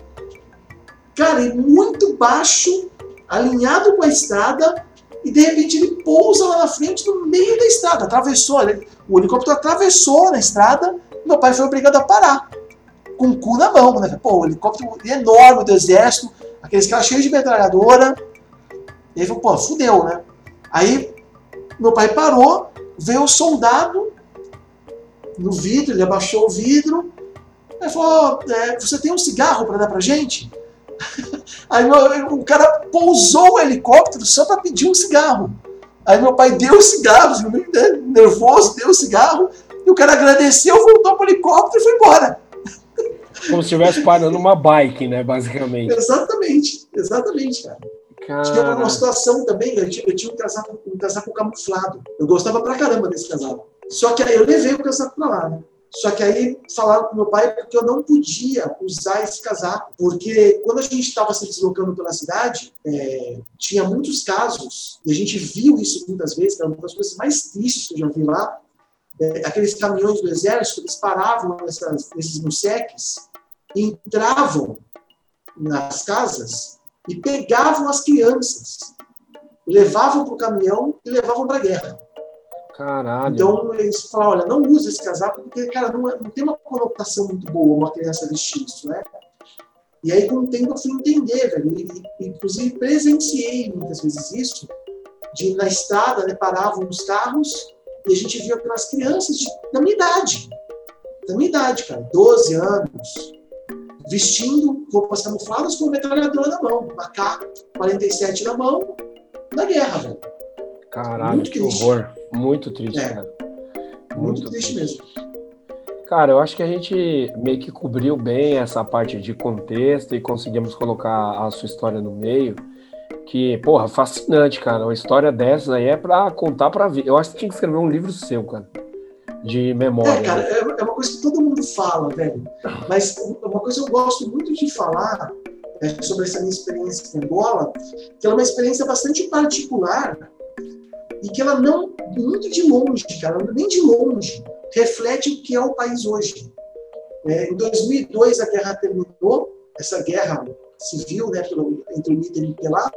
cara, e muito baixo, alinhado com a estrada, e de repente ele pousa lá na frente, no meio da estrada, atravessou, o helicóptero atravessou na estrada, meu pai foi obrigado a parar, com o cu na mão, né? Pô, o helicóptero enorme do exército, aqueles caras cheios de metralhadora, e ele falou, pô, fudeu, né? Aí meu pai parou, veio o soldado no vidro, ele abaixou o vidro, ele falou, é, você tem um cigarro para dar pra gente? (laughs) Aí meu, o cara pousou o helicóptero só para pedir um cigarro. Aí meu pai deu o cigarro, né, nervoso, deu o cigarro, e o cara agradeceu, voltou pro helicóptero e foi embora. Como se estivesse parando uma bike, né, basicamente. Exatamente, exatamente, cara. Cara... Tinha uma situação também, eu tinha, eu tinha um, casaco, um casaco camuflado. Eu gostava pra caramba desse casaco. Só que aí eu levei o casaco pra lá, né? Só que aí falaram com meu pai que eu não podia usar esse casaco, porque quando a gente estava se deslocando pela cidade, é, tinha muitos casos, e a gente viu isso muitas vezes, que era uma das coisas mais tristes que eu já vi lá, é, aqueles caminhões do exército, eles paravam nessas, nesses museques, entravam nas casas e pegavam as crianças, levavam para o caminhão e levavam para a guerra. Caralho. Então eles falaram, olha, não use esse casaco porque, cara, não, é, não tem uma conotação muito boa uma criança vestir isso, né? E aí, com o tempo, eu fui entender, velho. E, inclusive, presenciei muitas vezes isso, de na estrada, né, paravam os carros e a gente via aquelas crianças de, da minha idade. Da minha idade, cara. 12 anos, vestindo roupas camufladas com metralhadora na mão, uma K-47 na mão, na guerra, velho. Caralho, Muito que horror. Muito triste, é. cara. Muito, Muito triste, triste mesmo. Cara, eu acho que a gente meio que cobriu bem essa parte de contexto e conseguimos colocar a sua história no meio. Que, porra, fascinante, cara. Uma história dessas aí é pra contar pra vida. Eu acho que tinha que escrever um livro seu, cara. De memória. É, cara, é, é uma coisa que todo mundo fala, velho. Mas uma coisa que eu gosto muito de falar é sobre essa minha experiência em Angola, que é uma experiência bastante particular e que ela não, muito de longe, cara, nem de longe, reflete o que é o país hoje. É, em 2002 a guerra terminou, essa guerra civil né, entre o líder e o Pelá,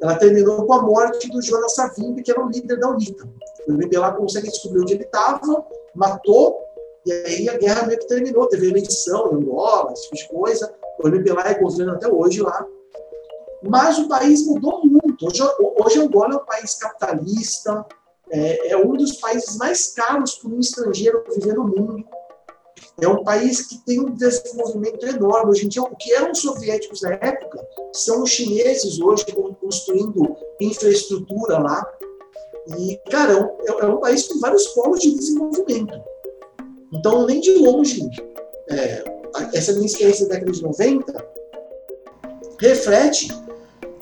ela terminou com a morte do Jonas Savimbi, que era o líder da UNITA. O Pelá consegue descobrir onde ele estava, matou, e aí a guerra meio que terminou. Teve eleição em Angola, esse tipo de coisa. O Pelá é governo até hoje lá. Mas o país mudou muito. Hoje, hoje Angola é um país capitalista, é, é um dos países mais caros para um estrangeiro viver no mundo. É um país que tem um desenvolvimento enorme. Hoje em dia, o que eram os soviéticos na época são os chineses hoje construindo infraestrutura lá. E, cara, é um, é um país com vários polos de desenvolvimento. Então, nem de longe, é, essa minha experiência da década de 90 reflete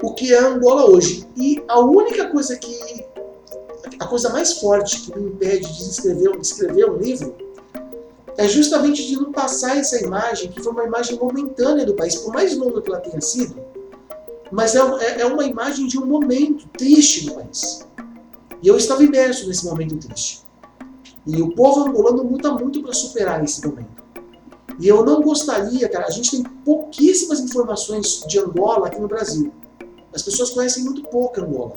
o que é Angola hoje. E a única coisa que. A coisa mais forte que me impede de escrever, de escrever um livro é justamente de não passar essa imagem, que foi uma imagem momentânea do país, por mais longa que ela tenha sido, mas é, é, é uma imagem de um momento triste do país. E eu estava imerso nesse momento triste. E o povo angolano luta muito para superar esse momento. E eu não gostaria, cara, a gente tem pouquíssimas informações de Angola aqui no Brasil. As pessoas conhecem muito pouco Angola.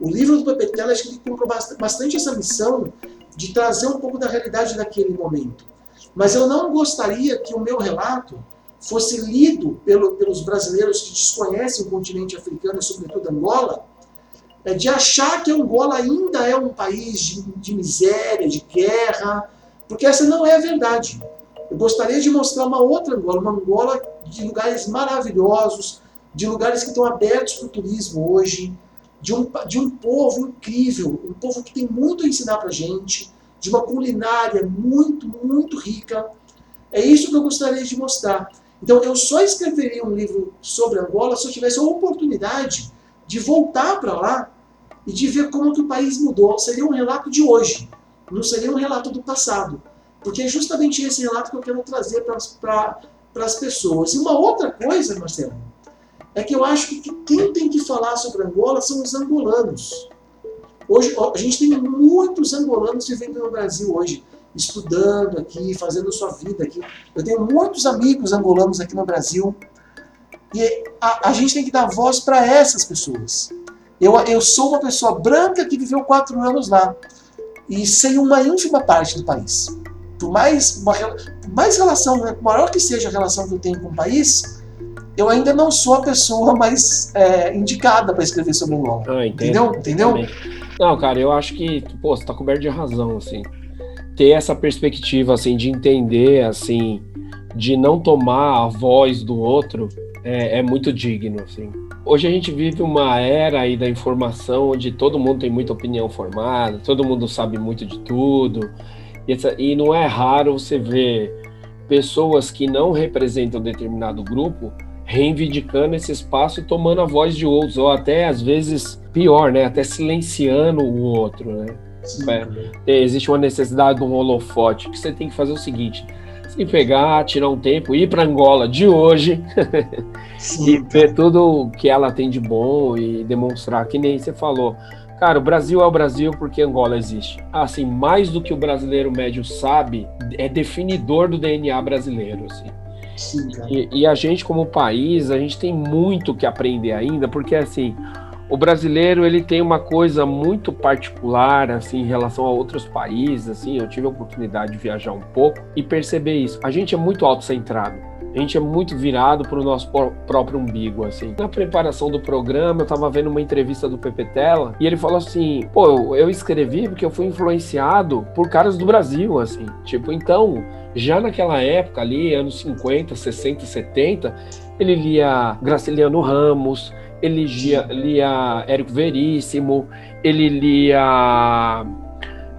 O livro do Pepe Tela, acho que ele cumpriu bastante essa missão de trazer um pouco da realidade daquele momento. Mas eu não gostaria que o meu relato fosse lido pelo, pelos brasileiros que desconhecem o continente africano, sobretudo Angola, é, de achar que Angola ainda é um país de, de miséria, de guerra, porque essa não é a verdade. Eu gostaria de mostrar uma outra Angola, uma Angola de lugares maravilhosos, de lugares que estão abertos para o turismo hoje, de um, de um povo incrível, um povo que tem muito a ensinar para a gente, de uma culinária muito, muito rica. É isso que eu gostaria de mostrar. Então, eu só escreveria um livro sobre Angola se eu tivesse a oportunidade de voltar para lá e de ver como que o país mudou. Seria um relato de hoje, não seria um relato do passado. Porque é justamente esse relato que eu quero trazer para as pessoas. E uma outra coisa, Marcelo, é que eu acho que quem tem que falar sobre Angola são os angolanos. Hoje, a gente tem muitos angolanos vivendo no Brasil hoje, estudando aqui, fazendo sua vida aqui. Eu tenho muitos amigos angolanos aqui no Brasil. E a, a gente tem que dar voz para essas pessoas. Eu, eu sou uma pessoa branca que viveu quatro anos lá e sei uma ínfima parte do país. Por mais, uma, por mais relação, né, maior que seja a relação que eu tenho com o país, eu ainda não sou a pessoa mais é, indicada para escrever sobre Angola. Ah, entendeu? Entendeu? Não, cara, eu acho que, pô, você tá coberto de razão, assim. Ter essa perspectiva, assim, de entender, assim, de não tomar a voz do outro é, é muito digno, assim. Hoje a gente vive uma era aí da informação onde todo mundo tem muita opinião formada, todo mundo sabe muito de tudo. E, e não é raro você ver pessoas que não representam determinado grupo reivindicando esse espaço e tomando a voz de outros, ou até às vezes pior, né? Até silenciando o outro, né? É, existe uma necessidade de um holofote que você tem que fazer o seguinte: se pegar, tirar um tempo, ir para Angola de hoje (laughs) e ver tudo que ela tem de bom e demonstrar, que nem você falou. Cara, o Brasil é o Brasil porque Angola existe. Assim, mais do que o brasileiro médio sabe, é definidor do DNA brasileiro, assim. Sim, e, e, a gente, como país, a gente tem muito que aprender ainda, porque assim, o brasileiro ele tem uma coisa muito particular assim em relação a outros países assim eu tive a oportunidade de viajar um pouco e perceber isso. A gente é muito autocentrado a gente é muito virado para o nosso próprio umbigo, assim. Na preparação do programa, eu estava vendo uma entrevista do Pepe Tela e ele falou assim: pô, eu escrevi porque eu fui influenciado por caras do Brasil, assim. Tipo, então, já naquela época ali, anos 50, 60, 70, ele lia Graciliano Ramos, ele lia, lia Érico Veríssimo, ele lia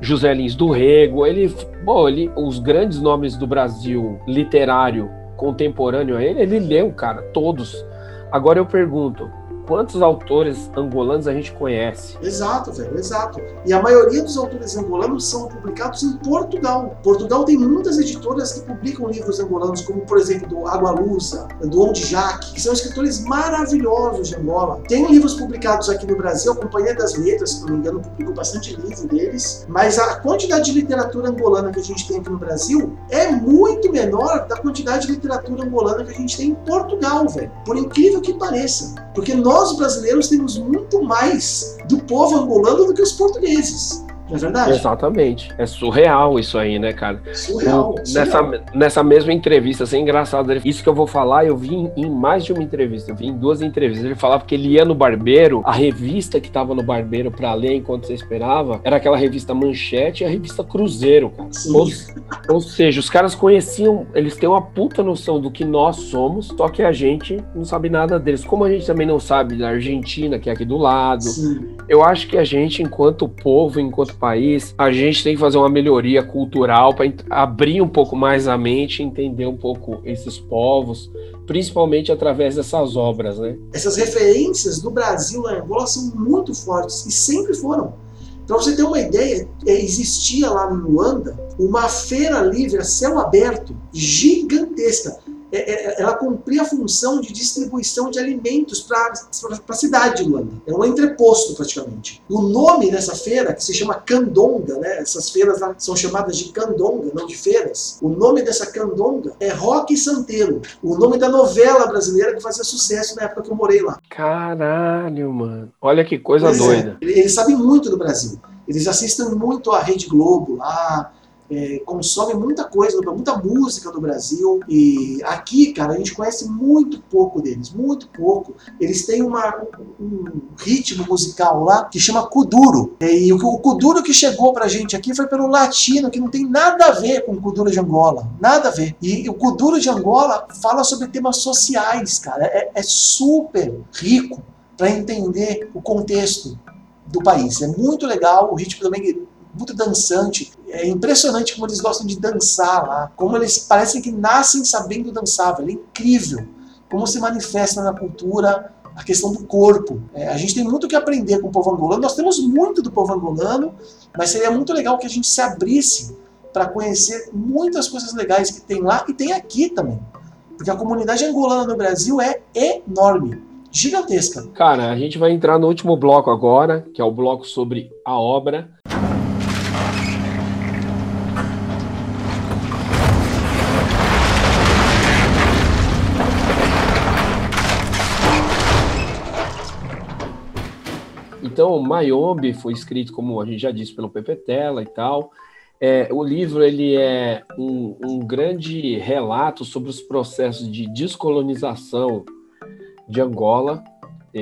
José Lins do Rego, ele, bom, ele, os grandes nomes do Brasil literário contemporâneo a ele, ele leu, cara, todos. Agora eu pergunto, quantos autores angolanos a gente conhece. Exato, velho, exato. E a maioria dos autores angolanos são publicados em Portugal. Portugal tem muitas editoras que publicam livros angolanos, como por exemplo do Água Lusa, do Onde Jaque, que são escritores maravilhosos de Angola. Tem livros publicados aqui no Brasil, a Companhia das Letras, se não me engano, publicou bastante livro deles, mas a quantidade de literatura angolana que a gente tem aqui no Brasil é muito menor da quantidade de literatura angolana que a gente tem em Portugal, velho. Por incrível que pareça. Porque nós nós brasileiros temos muito mais do povo angolano do que os portugueses. Não é verdade? Exatamente. É surreal isso aí, né, cara? Surreal. nessa, nessa mesma entrevista, assim, engraçado. Isso que eu vou falar, eu vi em mais de uma entrevista, eu vi em duas entrevistas. Ele falava que ele ia no barbeiro, a revista que tava no barbeiro para ler enquanto você esperava era aquela revista Manchete e a revista Cruzeiro, cara. Ou, ou, seja, os caras conheciam, eles têm uma puta noção do que nós somos, só que a gente não sabe nada deles. Como a gente também não sabe da Argentina, que é aqui do lado. Sim. Eu acho que a gente, enquanto povo, enquanto país, a gente tem que fazer uma melhoria cultural para abrir um pouco mais a mente, entender um pouco esses povos, principalmente através dessas obras, né? Essas referências do Brasil na Angola são muito fortes e sempre foram. Para você ter uma ideia, é, existia lá no Luanda uma feira livre a céu aberto gigantesca é, é, ela cumpria a função de distribuição de alimentos para a cidade de Luanda. É um entreposto, praticamente. O nome dessa feira, que se chama Candonga, né? essas feiras são chamadas de Candonga, não de feiras. O nome dessa Candonga é Roque Santeiro, o nome da novela brasileira que fazia sucesso na época que eu morei lá. Caralho, mano. Olha que coisa pois é, doida. É. Eles sabem muito do Brasil. Eles assistem muito a Rede Globo lá, é, consome muita coisa, muita música do Brasil. E aqui, cara, a gente conhece muito pouco deles, muito pouco. Eles têm uma, um ritmo musical lá que chama Kuduro. E o, o Kuduro que chegou pra gente aqui foi pelo latino, que não tem nada a ver com o Kuduro de Angola. Nada a ver. E o Kuduro de Angola fala sobre temas sociais, cara. É, é super rico para entender o contexto do país. É muito legal, o ritmo também muito dançante. É impressionante como eles gostam de dançar lá, como eles parecem que nascem sabendo dançar, velho. É incrível como se manifesta na cultura a questão do corpo. É, a gente tem muito que aprender com o povo angolano. Nós temos muito do povo angolano, mas seria muito legal que a gente se abrisse para conhecer muitas coisas legais que tem lá e tem aqui também. Porque a comunidade angolana no Brasil é enorme, gigantesca. Cara, a gente vai entrar no último bloco agora, que é o bloco sobre a obra. Então, Mayombe foi escrito, como a gente já disse, pelo Pepe Tela e tal. É, o livro ele é um, um, grande relato sobre os processos de descolonização de Angola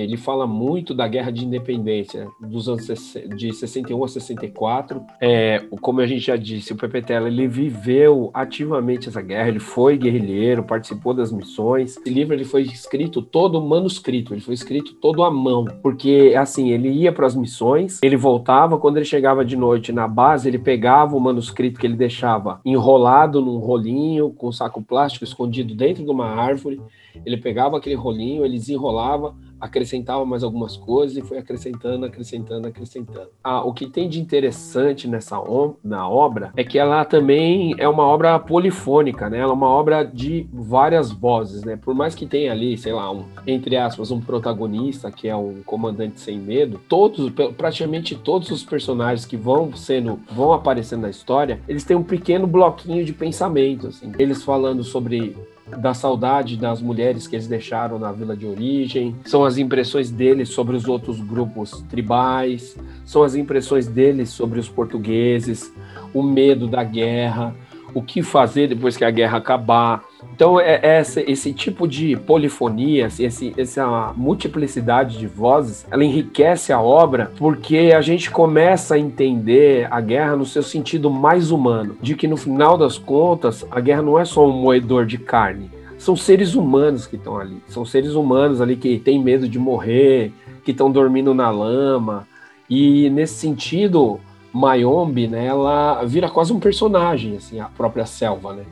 ele fala muito da guerra de independência dos anos de 61 a 64. É, como a gente já disse, o Pepe Tela, ele viveu ativamente essa guerra, ele foi guerrilheiro, participou das missões. Esse livro ele foi escrito todo manuscrito, ele foi escrito todo à mão, porque assim, ele ia para as missões, ele voltava, quando ele chegava de noite na base, ele pegava o manuscrito que ele deixava enrolado num rolinho com um saco plástico escondido dentro de uma árvore. Ele pegava aquele rolinho, ele desenrolava, acrescentava mais algumas coisas e foi acrescentando, acrescentando, acrescentando. Ah, o que tem de interessante nessa na obra é que ela também é uma obra polifônica, né? Ela é uma obra de várias vozes, né? Por mais que tenha ali, sei lá, um, entre aspas, um protagonista que é um comandante sem medo, todos, praticamente todos os personagens que vão sendo, vão aparecendo na história, eles têm um pequeno bloquinho de pensamento, assim. Eles falando sobre da saudade das mulheres que eles deixaram na vila de origem, são as impressões deles sobre os outros grupos tribais, são as impressões deles sobre os portugueses, o medo da guerra, o que fazer depois que a guerra acabar. Então, é, é essa, esse tipo de polifonia, esse, essa multiplicidade de vozes, ela enriquece a obra porque a gente começa a entender a guerra no seu sentido mais humano, de que no final das contas, a guerra não é só um moedor de carne, são seres humanos que estão ali, são seres humanos ali que têm medo de morrer, que estão dormindo na lama, e nesse sentido, Mayombe, né, ela vira quase um personagem, assim, a própria selva, né?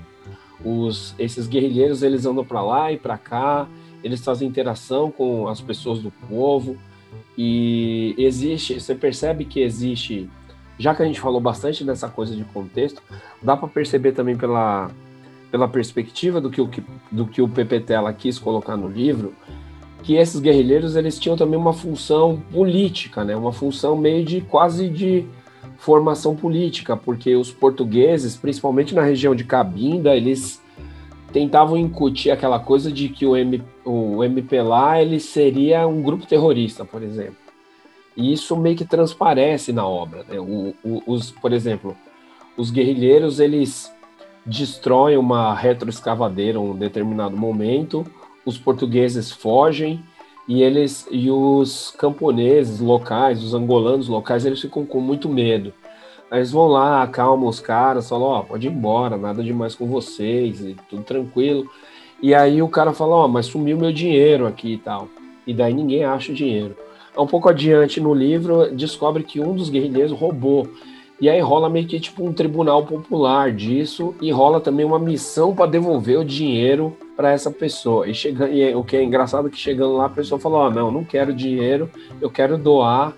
Os, esses guerrilheiros, eles andam para lá e para cá, eles fazem interação com as pessoas do povo, e existe, você percebe que existe, já que a gente falou bastante dessa coisa de contexto, dá para perceber também pela, pela perspectiva do que, o, do que o Pepetela quis colocar no livro, que esses guerrilheiros eles tinham também uma função política, né? Uma função meio de quase de formação política, porque os portugueses, principalmente na região de Cabinda, eles tentavam incutir aquela coisa de que o, M, o MPLA ele seria um grupo terrorista, por exemplo. E isso meio que transparece na obra. Né? O, o, os, por exemplo, os guerrilheiros eles destroem uma retroescavadeira em um determinado momento, os portugueses fogem e eles e os camponeses locais, os angolanos locais, eles ficam com muito medo. Aí eles vão lá, acalmam os caras, falam, ó, oh, pode ir embora, nada demais com vocês, e tudo tranquilo. E aí o cara fala, ó, oh, mas sumiu meu dinheiro aqui e tal. E daí ninguém acha o dinheiro. Um pouco adiante no livro, descobre que um dos guerrilheiros roubou. E aí rola meio que tipo um tribunal popular disso e rola também uma missão para devolver o dinheiro para essa pessoa. E, chega, e o que é engraçado é que chegando lá a pessoa falou: "Ó, oh, não, não quero dinheiro, eu quero doar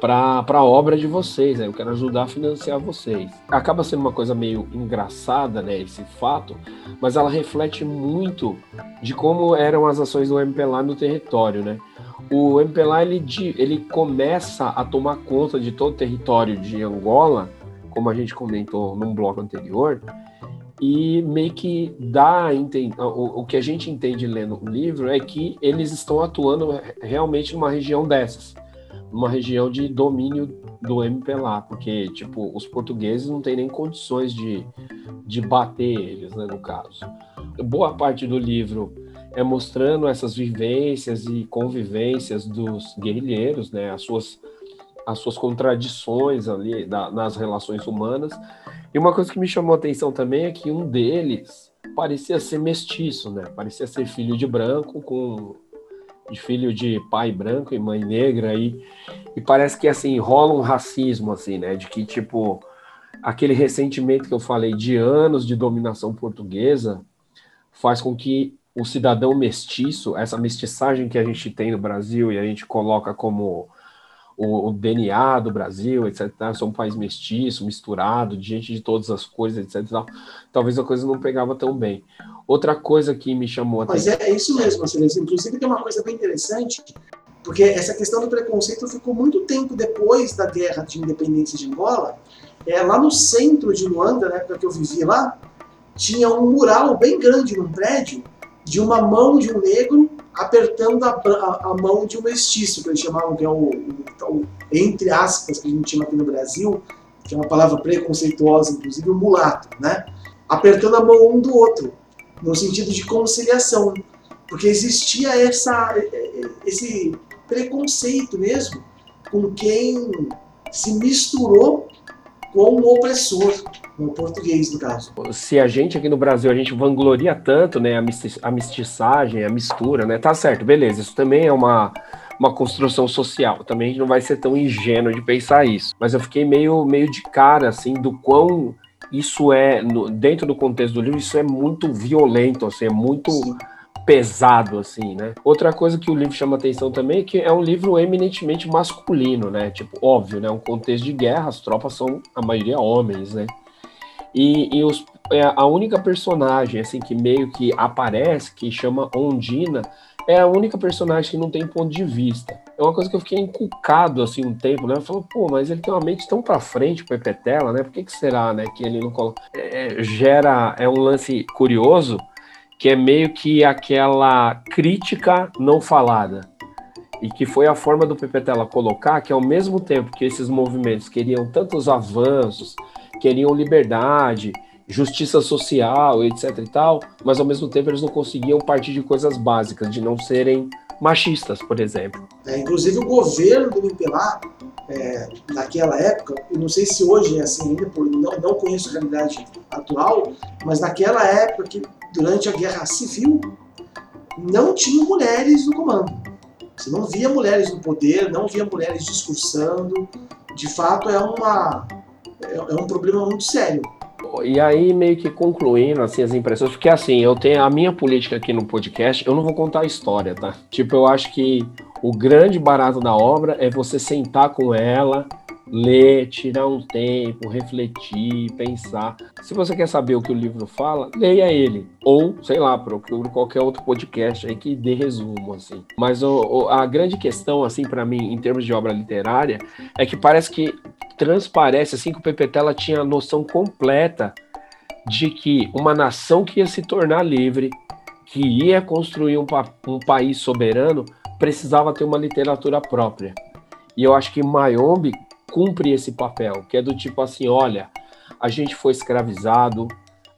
para a obra de vocês, né? eu quero ajudar a financiar vocês. Acaba sendo uma coisa meio engraçada, né, esse fato, mas ela reflete muito de como eram as ações do MPLA no território, né? O MPLA ele, ele começa a tomar conta de todo o território de Angola, como a gente comentou num bloco anterior, e meio que dá o, o que a gente entende lendo o livro é que eles estão atuando realmente numa região dessas, numa região de domínio do MPLA, porque tipo os portugueses não têm nem condições de, de bater eles, né, no caso. Boa parte do livro é mostrando essas vivências e convivências dos guerrilheiros, né, as suas as suas contradições ali da, nas relações humanas e uma coisa que me chamou a atenção também é que um deles parecia ser mestiço, né? Parecia ser filho de branco com de filho de pai branco e mãe negra e, e parece que assim rola um racismo assim, né? De que tipo aquele ressentimento que eu falei de anos de dominação portuguesa faz com que o cidadão mestiço, essa mestiçagem que a gente tem no Brasil e a gente coloca como o, o, DNA do Brasil, etc. Sou um país mestiço, misturado, de gente de todas as coisas, etc. Talvez a coisa não pegava tão bem. Outra coisa que me chamou a atenção. Mas é, é isso mesmo, Marcelo. Inclusive, tem uma coisa bem interessante, porque essa questão do preconceito ficou muito tempo depois da guerra de independência de Angola. É, lá no centro de Luanda, na época que eu vivi lá, tinha um mural bem grande num prédio de uma mão de um negro apertando a, a, a, mão de um mestiço, que eles chamavam, que é o, o, entre aspas, que a gente chama aqui no Brasil, que é uma palavra preconceituosa, inclusive, o mulato, né? Apertando a mão um do outro, no sentido de conciliação. Porque existia essa, esse preconceito mesmo com quem se misturou com o opressor, no português, no caso. Se a gente aqui no Brasil, a gente vangloria tanto, né, a mestiçagem, a mistura, né, tá certo, beleza, isso também é uma, uma construção social, também a gente não vai ser tão ingênuo de pensar isso, mas eu fiquei meio, meio de cara, assim, do quão isso é, no, dentro do contexto do livro, isso é muito violento, assim, é muito... Sim pesado, assim, né? Outra coisa que o livro chama atenção também é que é um livro eminentemente masculino, né? Tipo, óbvio, né? Um contexto de guerra, as tropas são, a maioria, homens, né? E, e os, é, a única personagem, assim, que meio que aparece, que chama Ondina, é a única personagem que não tem ponto de vista. É uma coisa que eu fiquei encucado, assim, um tempo, né? Eu falo, pô, mas ele tem uma mente tão pra frente, Pepetela, né? Por que que será, né, que ele não coloca... É, é, gera... É um lance curioso, que é meio que aquela crítica não falada. E que foi a forma do Pepetela colocar que, ao mesmo tempo que esses movimentos queriam tantos avanços, queriam liberdade, justiça social, etc e tal, mas ao mesmo tempo eles não conseguiam partir de coisas básicas, de não serem machistas, por exemplo. É, inclusive o governo do MPLA, é, naquela época, e não sei se hoje é assim ainda, não, não conheço a realidade atual, mas naquela época, que durante a Guerra Civil, não tinha mulheres no comando. Você não via mulheres no poder, não via mulheres discursando. De fato, é uma é, é um problema muito sério. E aí, meio que concluindo assim, as impressões, porque assim, eu tenho a minha política aqui no podcast, eu não vou contar a história, tá? Tipo, eu acho que o grande barato da obra é você sentar com ela, ler, tirar um tempo, refletir, pensar. Se você quer saber o que o livro fala, leia ele. Ou, sei lá, procure qualquer outro podcast aí que dê resumo, assim. Mas o, o, a grande questão, assim, para mim, em termos de obra literária, é que parece que transparece, assim, que o Pepetela tinha a noção completa de que uma nação que ia se tornar livre, que ia construir um, um país soberano, precisava ter uma literatura própria. E eu acho que Mayombe cumpre esse papel, que é do tipo assim, olha, a gente foi escravizado,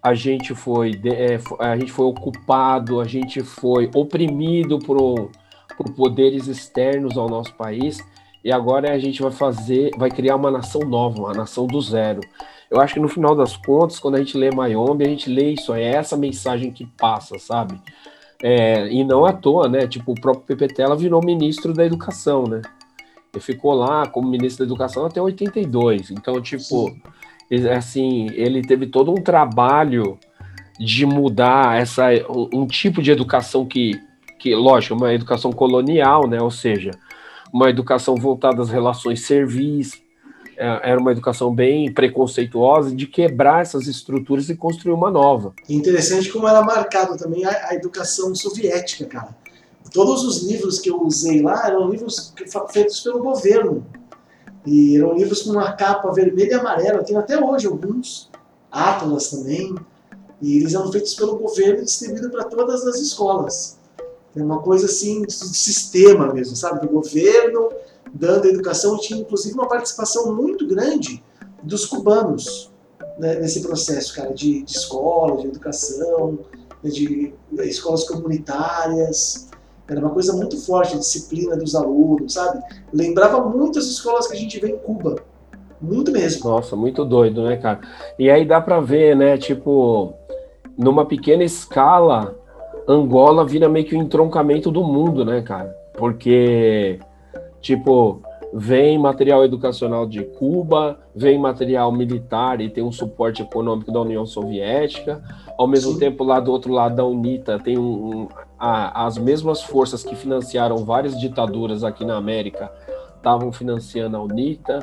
a gente foi, é, a gente foi ocupado, a gente foi oprimido por, por poderes externos ao nosso país, e agora a gente vai fazer, vai criar uma nação nova, uma nação do zero. Eu acho que no final das contas, quando a gente lê Mayombe, a gente lê isso, é essa mensagem que passa, sabe? É, e não à toa, né? Tipo, o próprio Pepetela virou ministro da educação, né? Ele ficou lá como ministro da Educação até 82. Então, tipo, assim, ele teve todo um trabalho de mudar essa um, um tipo de educação que, que, lógico, uma educação colonial, né? Ou seja, uma educação voltada às relações serviço, era uma educação bem preconceituosa de quebrar essas estruturas e construir uma nova. Interessante como era marcado também a, a educação soviética, cara todos os livros que eu usei lá eram livros feitos pelo governo. E eram livros com uma capa vermelha e amarela. Eu tenho até hoje alguns, Atlas também. E eles eram feitos pelo governo e distribuídos para todas as escolas. É uma coisa assim, de sistema mesmo, sabe? Do governo dando educação. Tinha inclusive uma participação muito grande dos cubanos né, nesse processo, cara, de, de escola, de educação, né, de escolas comunitárias. Era uma coisa muito forte, a disciplina dos alunos, sabe? Lembrava muito as escolas que a gente vê em Cuba. Muito mesmo. Nossa, muito doido, né, cara? E aí dá pra ver, né, tipo, numa pequena escala, Angola vira meio que o um entroncamento do mundo, né, cara? Porque, tipo, vem material educacional de Cuba, vem material militar e tem um suporte econômico da União Soviética. Ao mesmo Sim. tempo, lá do outro lado da UNITA tem um, um, a, as mesmas forças que financiaram várias ditaduras aqui na América estavam financiando a UNITA.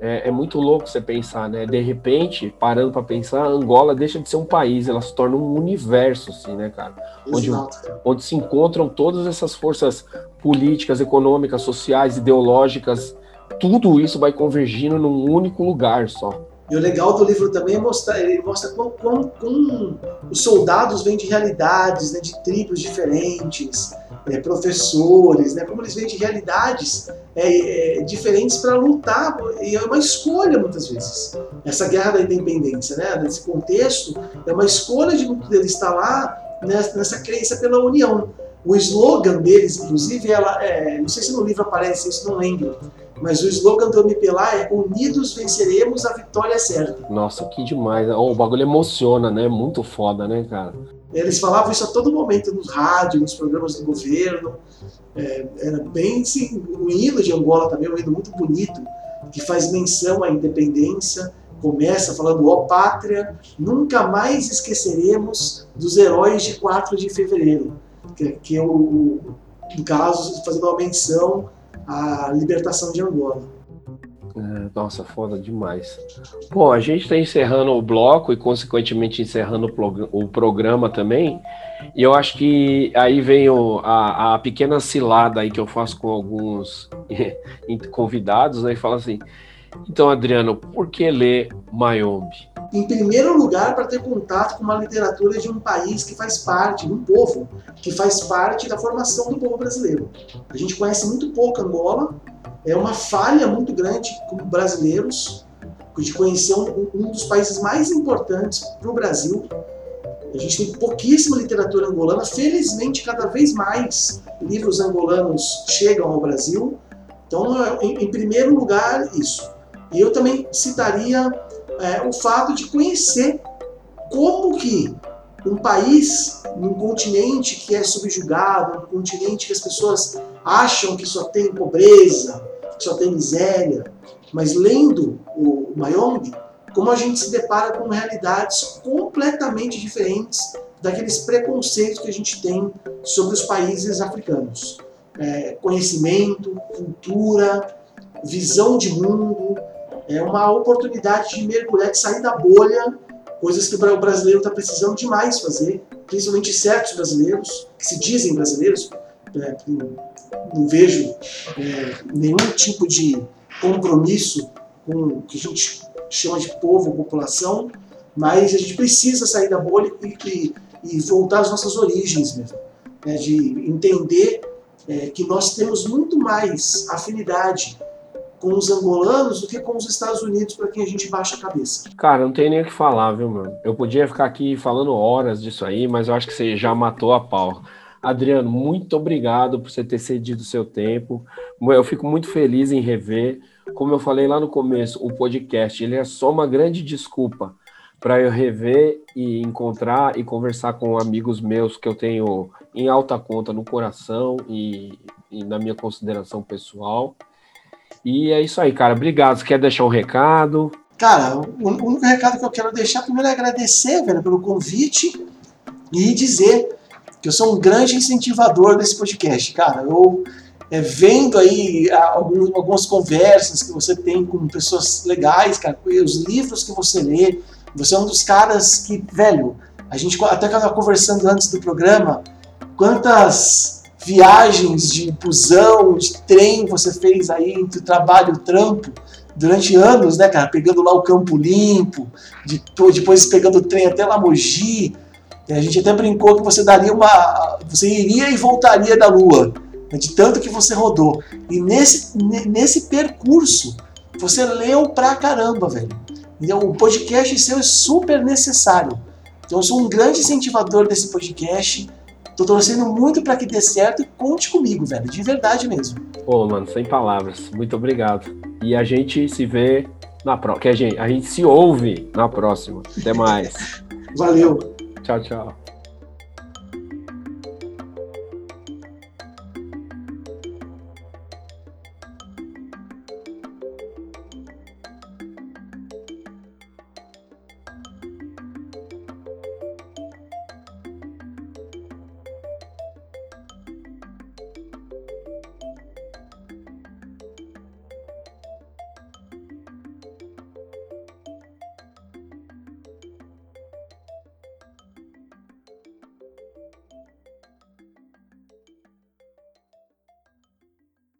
É, é, muito louco você pensar, né? De repente, parando para pensar, Angola deixa de ser um país, ela se torna um universo, assim, né, cara? Onde, onde se encontram todas essas forças políticas, econômicas, sociais, ideológicas, tudo isso vai convergindo num único lugar só. E o legal do livro também é mostrar, ele mostra como, como, como os soldados vêm de realidades, né, de tribos diferentes, é, professores, né, como eles vêm de realidades é, é, diferentes para lutar, e é uma escolha muitas vezes. Essa guerra da independência, né, nesse contexto, é uma escolha de muito deles estar lá nessa, nessa crença pela união. O slogan deles, inclusive, ela, é, não sei se no livro aparece isso, não lembro, mas o slogan do MPLA é Unidos venceremos, a vitória é certa. Nossa, que demais. Oh, o bagulho emociona, né? Muito foda, né, cara? Eles falavam isso a todo momento nos rádios, nos programas do governo. É, era bem sim, o hino de Angola também, um hino muito bonito, que faz menção à independência. Começa falando, ó oh, pátria, nunca mais esqueceremos dos heróis de 4 de fevereiro. Que, que é o, no caso, fazendo uma menção a libertação de Angola. É, nossa, foda demais. Bom, a gente está encerrando o bloco e, consequentemente, encerrando o, o, programa também. E eu acho que aí vem o, a, a, pequena cilada aí que eu faço com alguns (laughs) convidados, né? E fala assim: então, Adriano, por que ler Mayombe? Em primeiro lugar, para ter contato com uma literatura de um país que faz parte, de um povo que faz parte da formação do povo brasileiro. A gente conhece muito pouco Angola, é uma falha muito grande como brasileiros de conhecer um, um dos países mais importantes para o Brasil. A gente tem pouquíssima literatura angolana, felizmente, cada vez mais livros angolanos chegam ao Brasil. Então, é, em, em primeiro lugar, isso. E eu também citaria é, o fato de conhecer como que um país, num continente que é subjugado, um continente que as pessoas acham que só tem pobreza, que só tem miséria, mas lendo o Mayong, como a gente se depara com realidades completamente diferentes daqueles preconceitos que a gente tem sobre os países africanos. É, conhecimento, cultura, visão de mundo, é uma oportunidade de mergulhar, de sair da bolha, coisas que o brasileiro está precisando demais fazer, principalmente certos brasileiros, que se dizem brasileiros, é, não vejo é, nenhum tipo de compromisso com o que a gente chama de povo, população, mas a gente precisa sair da bolha e, e, e voltar às nossas origens mesmo, né, de entender é, que nós temos muito mais afinidade com os angolanos do que com os Estados Unidos para quem a gente baixa a cabeça. Cara, não tem nem o que falar, viu, mano? Eu podia ficar aqui falando horas disso aí, mas eu acho que você já matou a pau. Adriano, muito obrigado por você ter cedido o seu tempo. Eu fico muito feliz em rever. Como eu falei lá no começo, o podcast ele é só uma grande desculpa para eu rever e encontrar e conversar com amigos meus que eu tenho em alta conta no coração e, e na minha consideração pessoal. E é isso aí, cara. Obrigado. Você quer deixar um recado? Cara, o único recado que eu quero deixar primeiro é agradecer, velho, pelo convite e dizer que eu sou um grande incentivador desse podcast, cara. Eu é, vendo aí algumas, algumas conversas que você tem com pessoas legais, cara, os livros que você lê, você é um dos caras que, velho, a gente até estava conversando antes do programa, quantas viagens de busão, de trem você fez aí entre o trabalho e o trampo durante anos, né, cara? Pegando lá o Campo Limpo, de, depois pegando o trem até lá Mogi. A gente até brincou que você daria uma. Você iria e voltaria da Lua, né, de tanto que você rodou. E nesse, nesse percurso, você leu pra caramba, velho. Então, o podcast seu é super necessário. Então, eu sou um grande incentivador desse podcast. Tô torcendo muito para que dê certo e conte comigo, velho, de verdade mesmo. Pô, mano, sem palavras. Muito obrigado. E a gente se vê na próxima. A gente, a gente se ouve na próxima. Até mais. (laughs) Valeu. Tchau, tchau.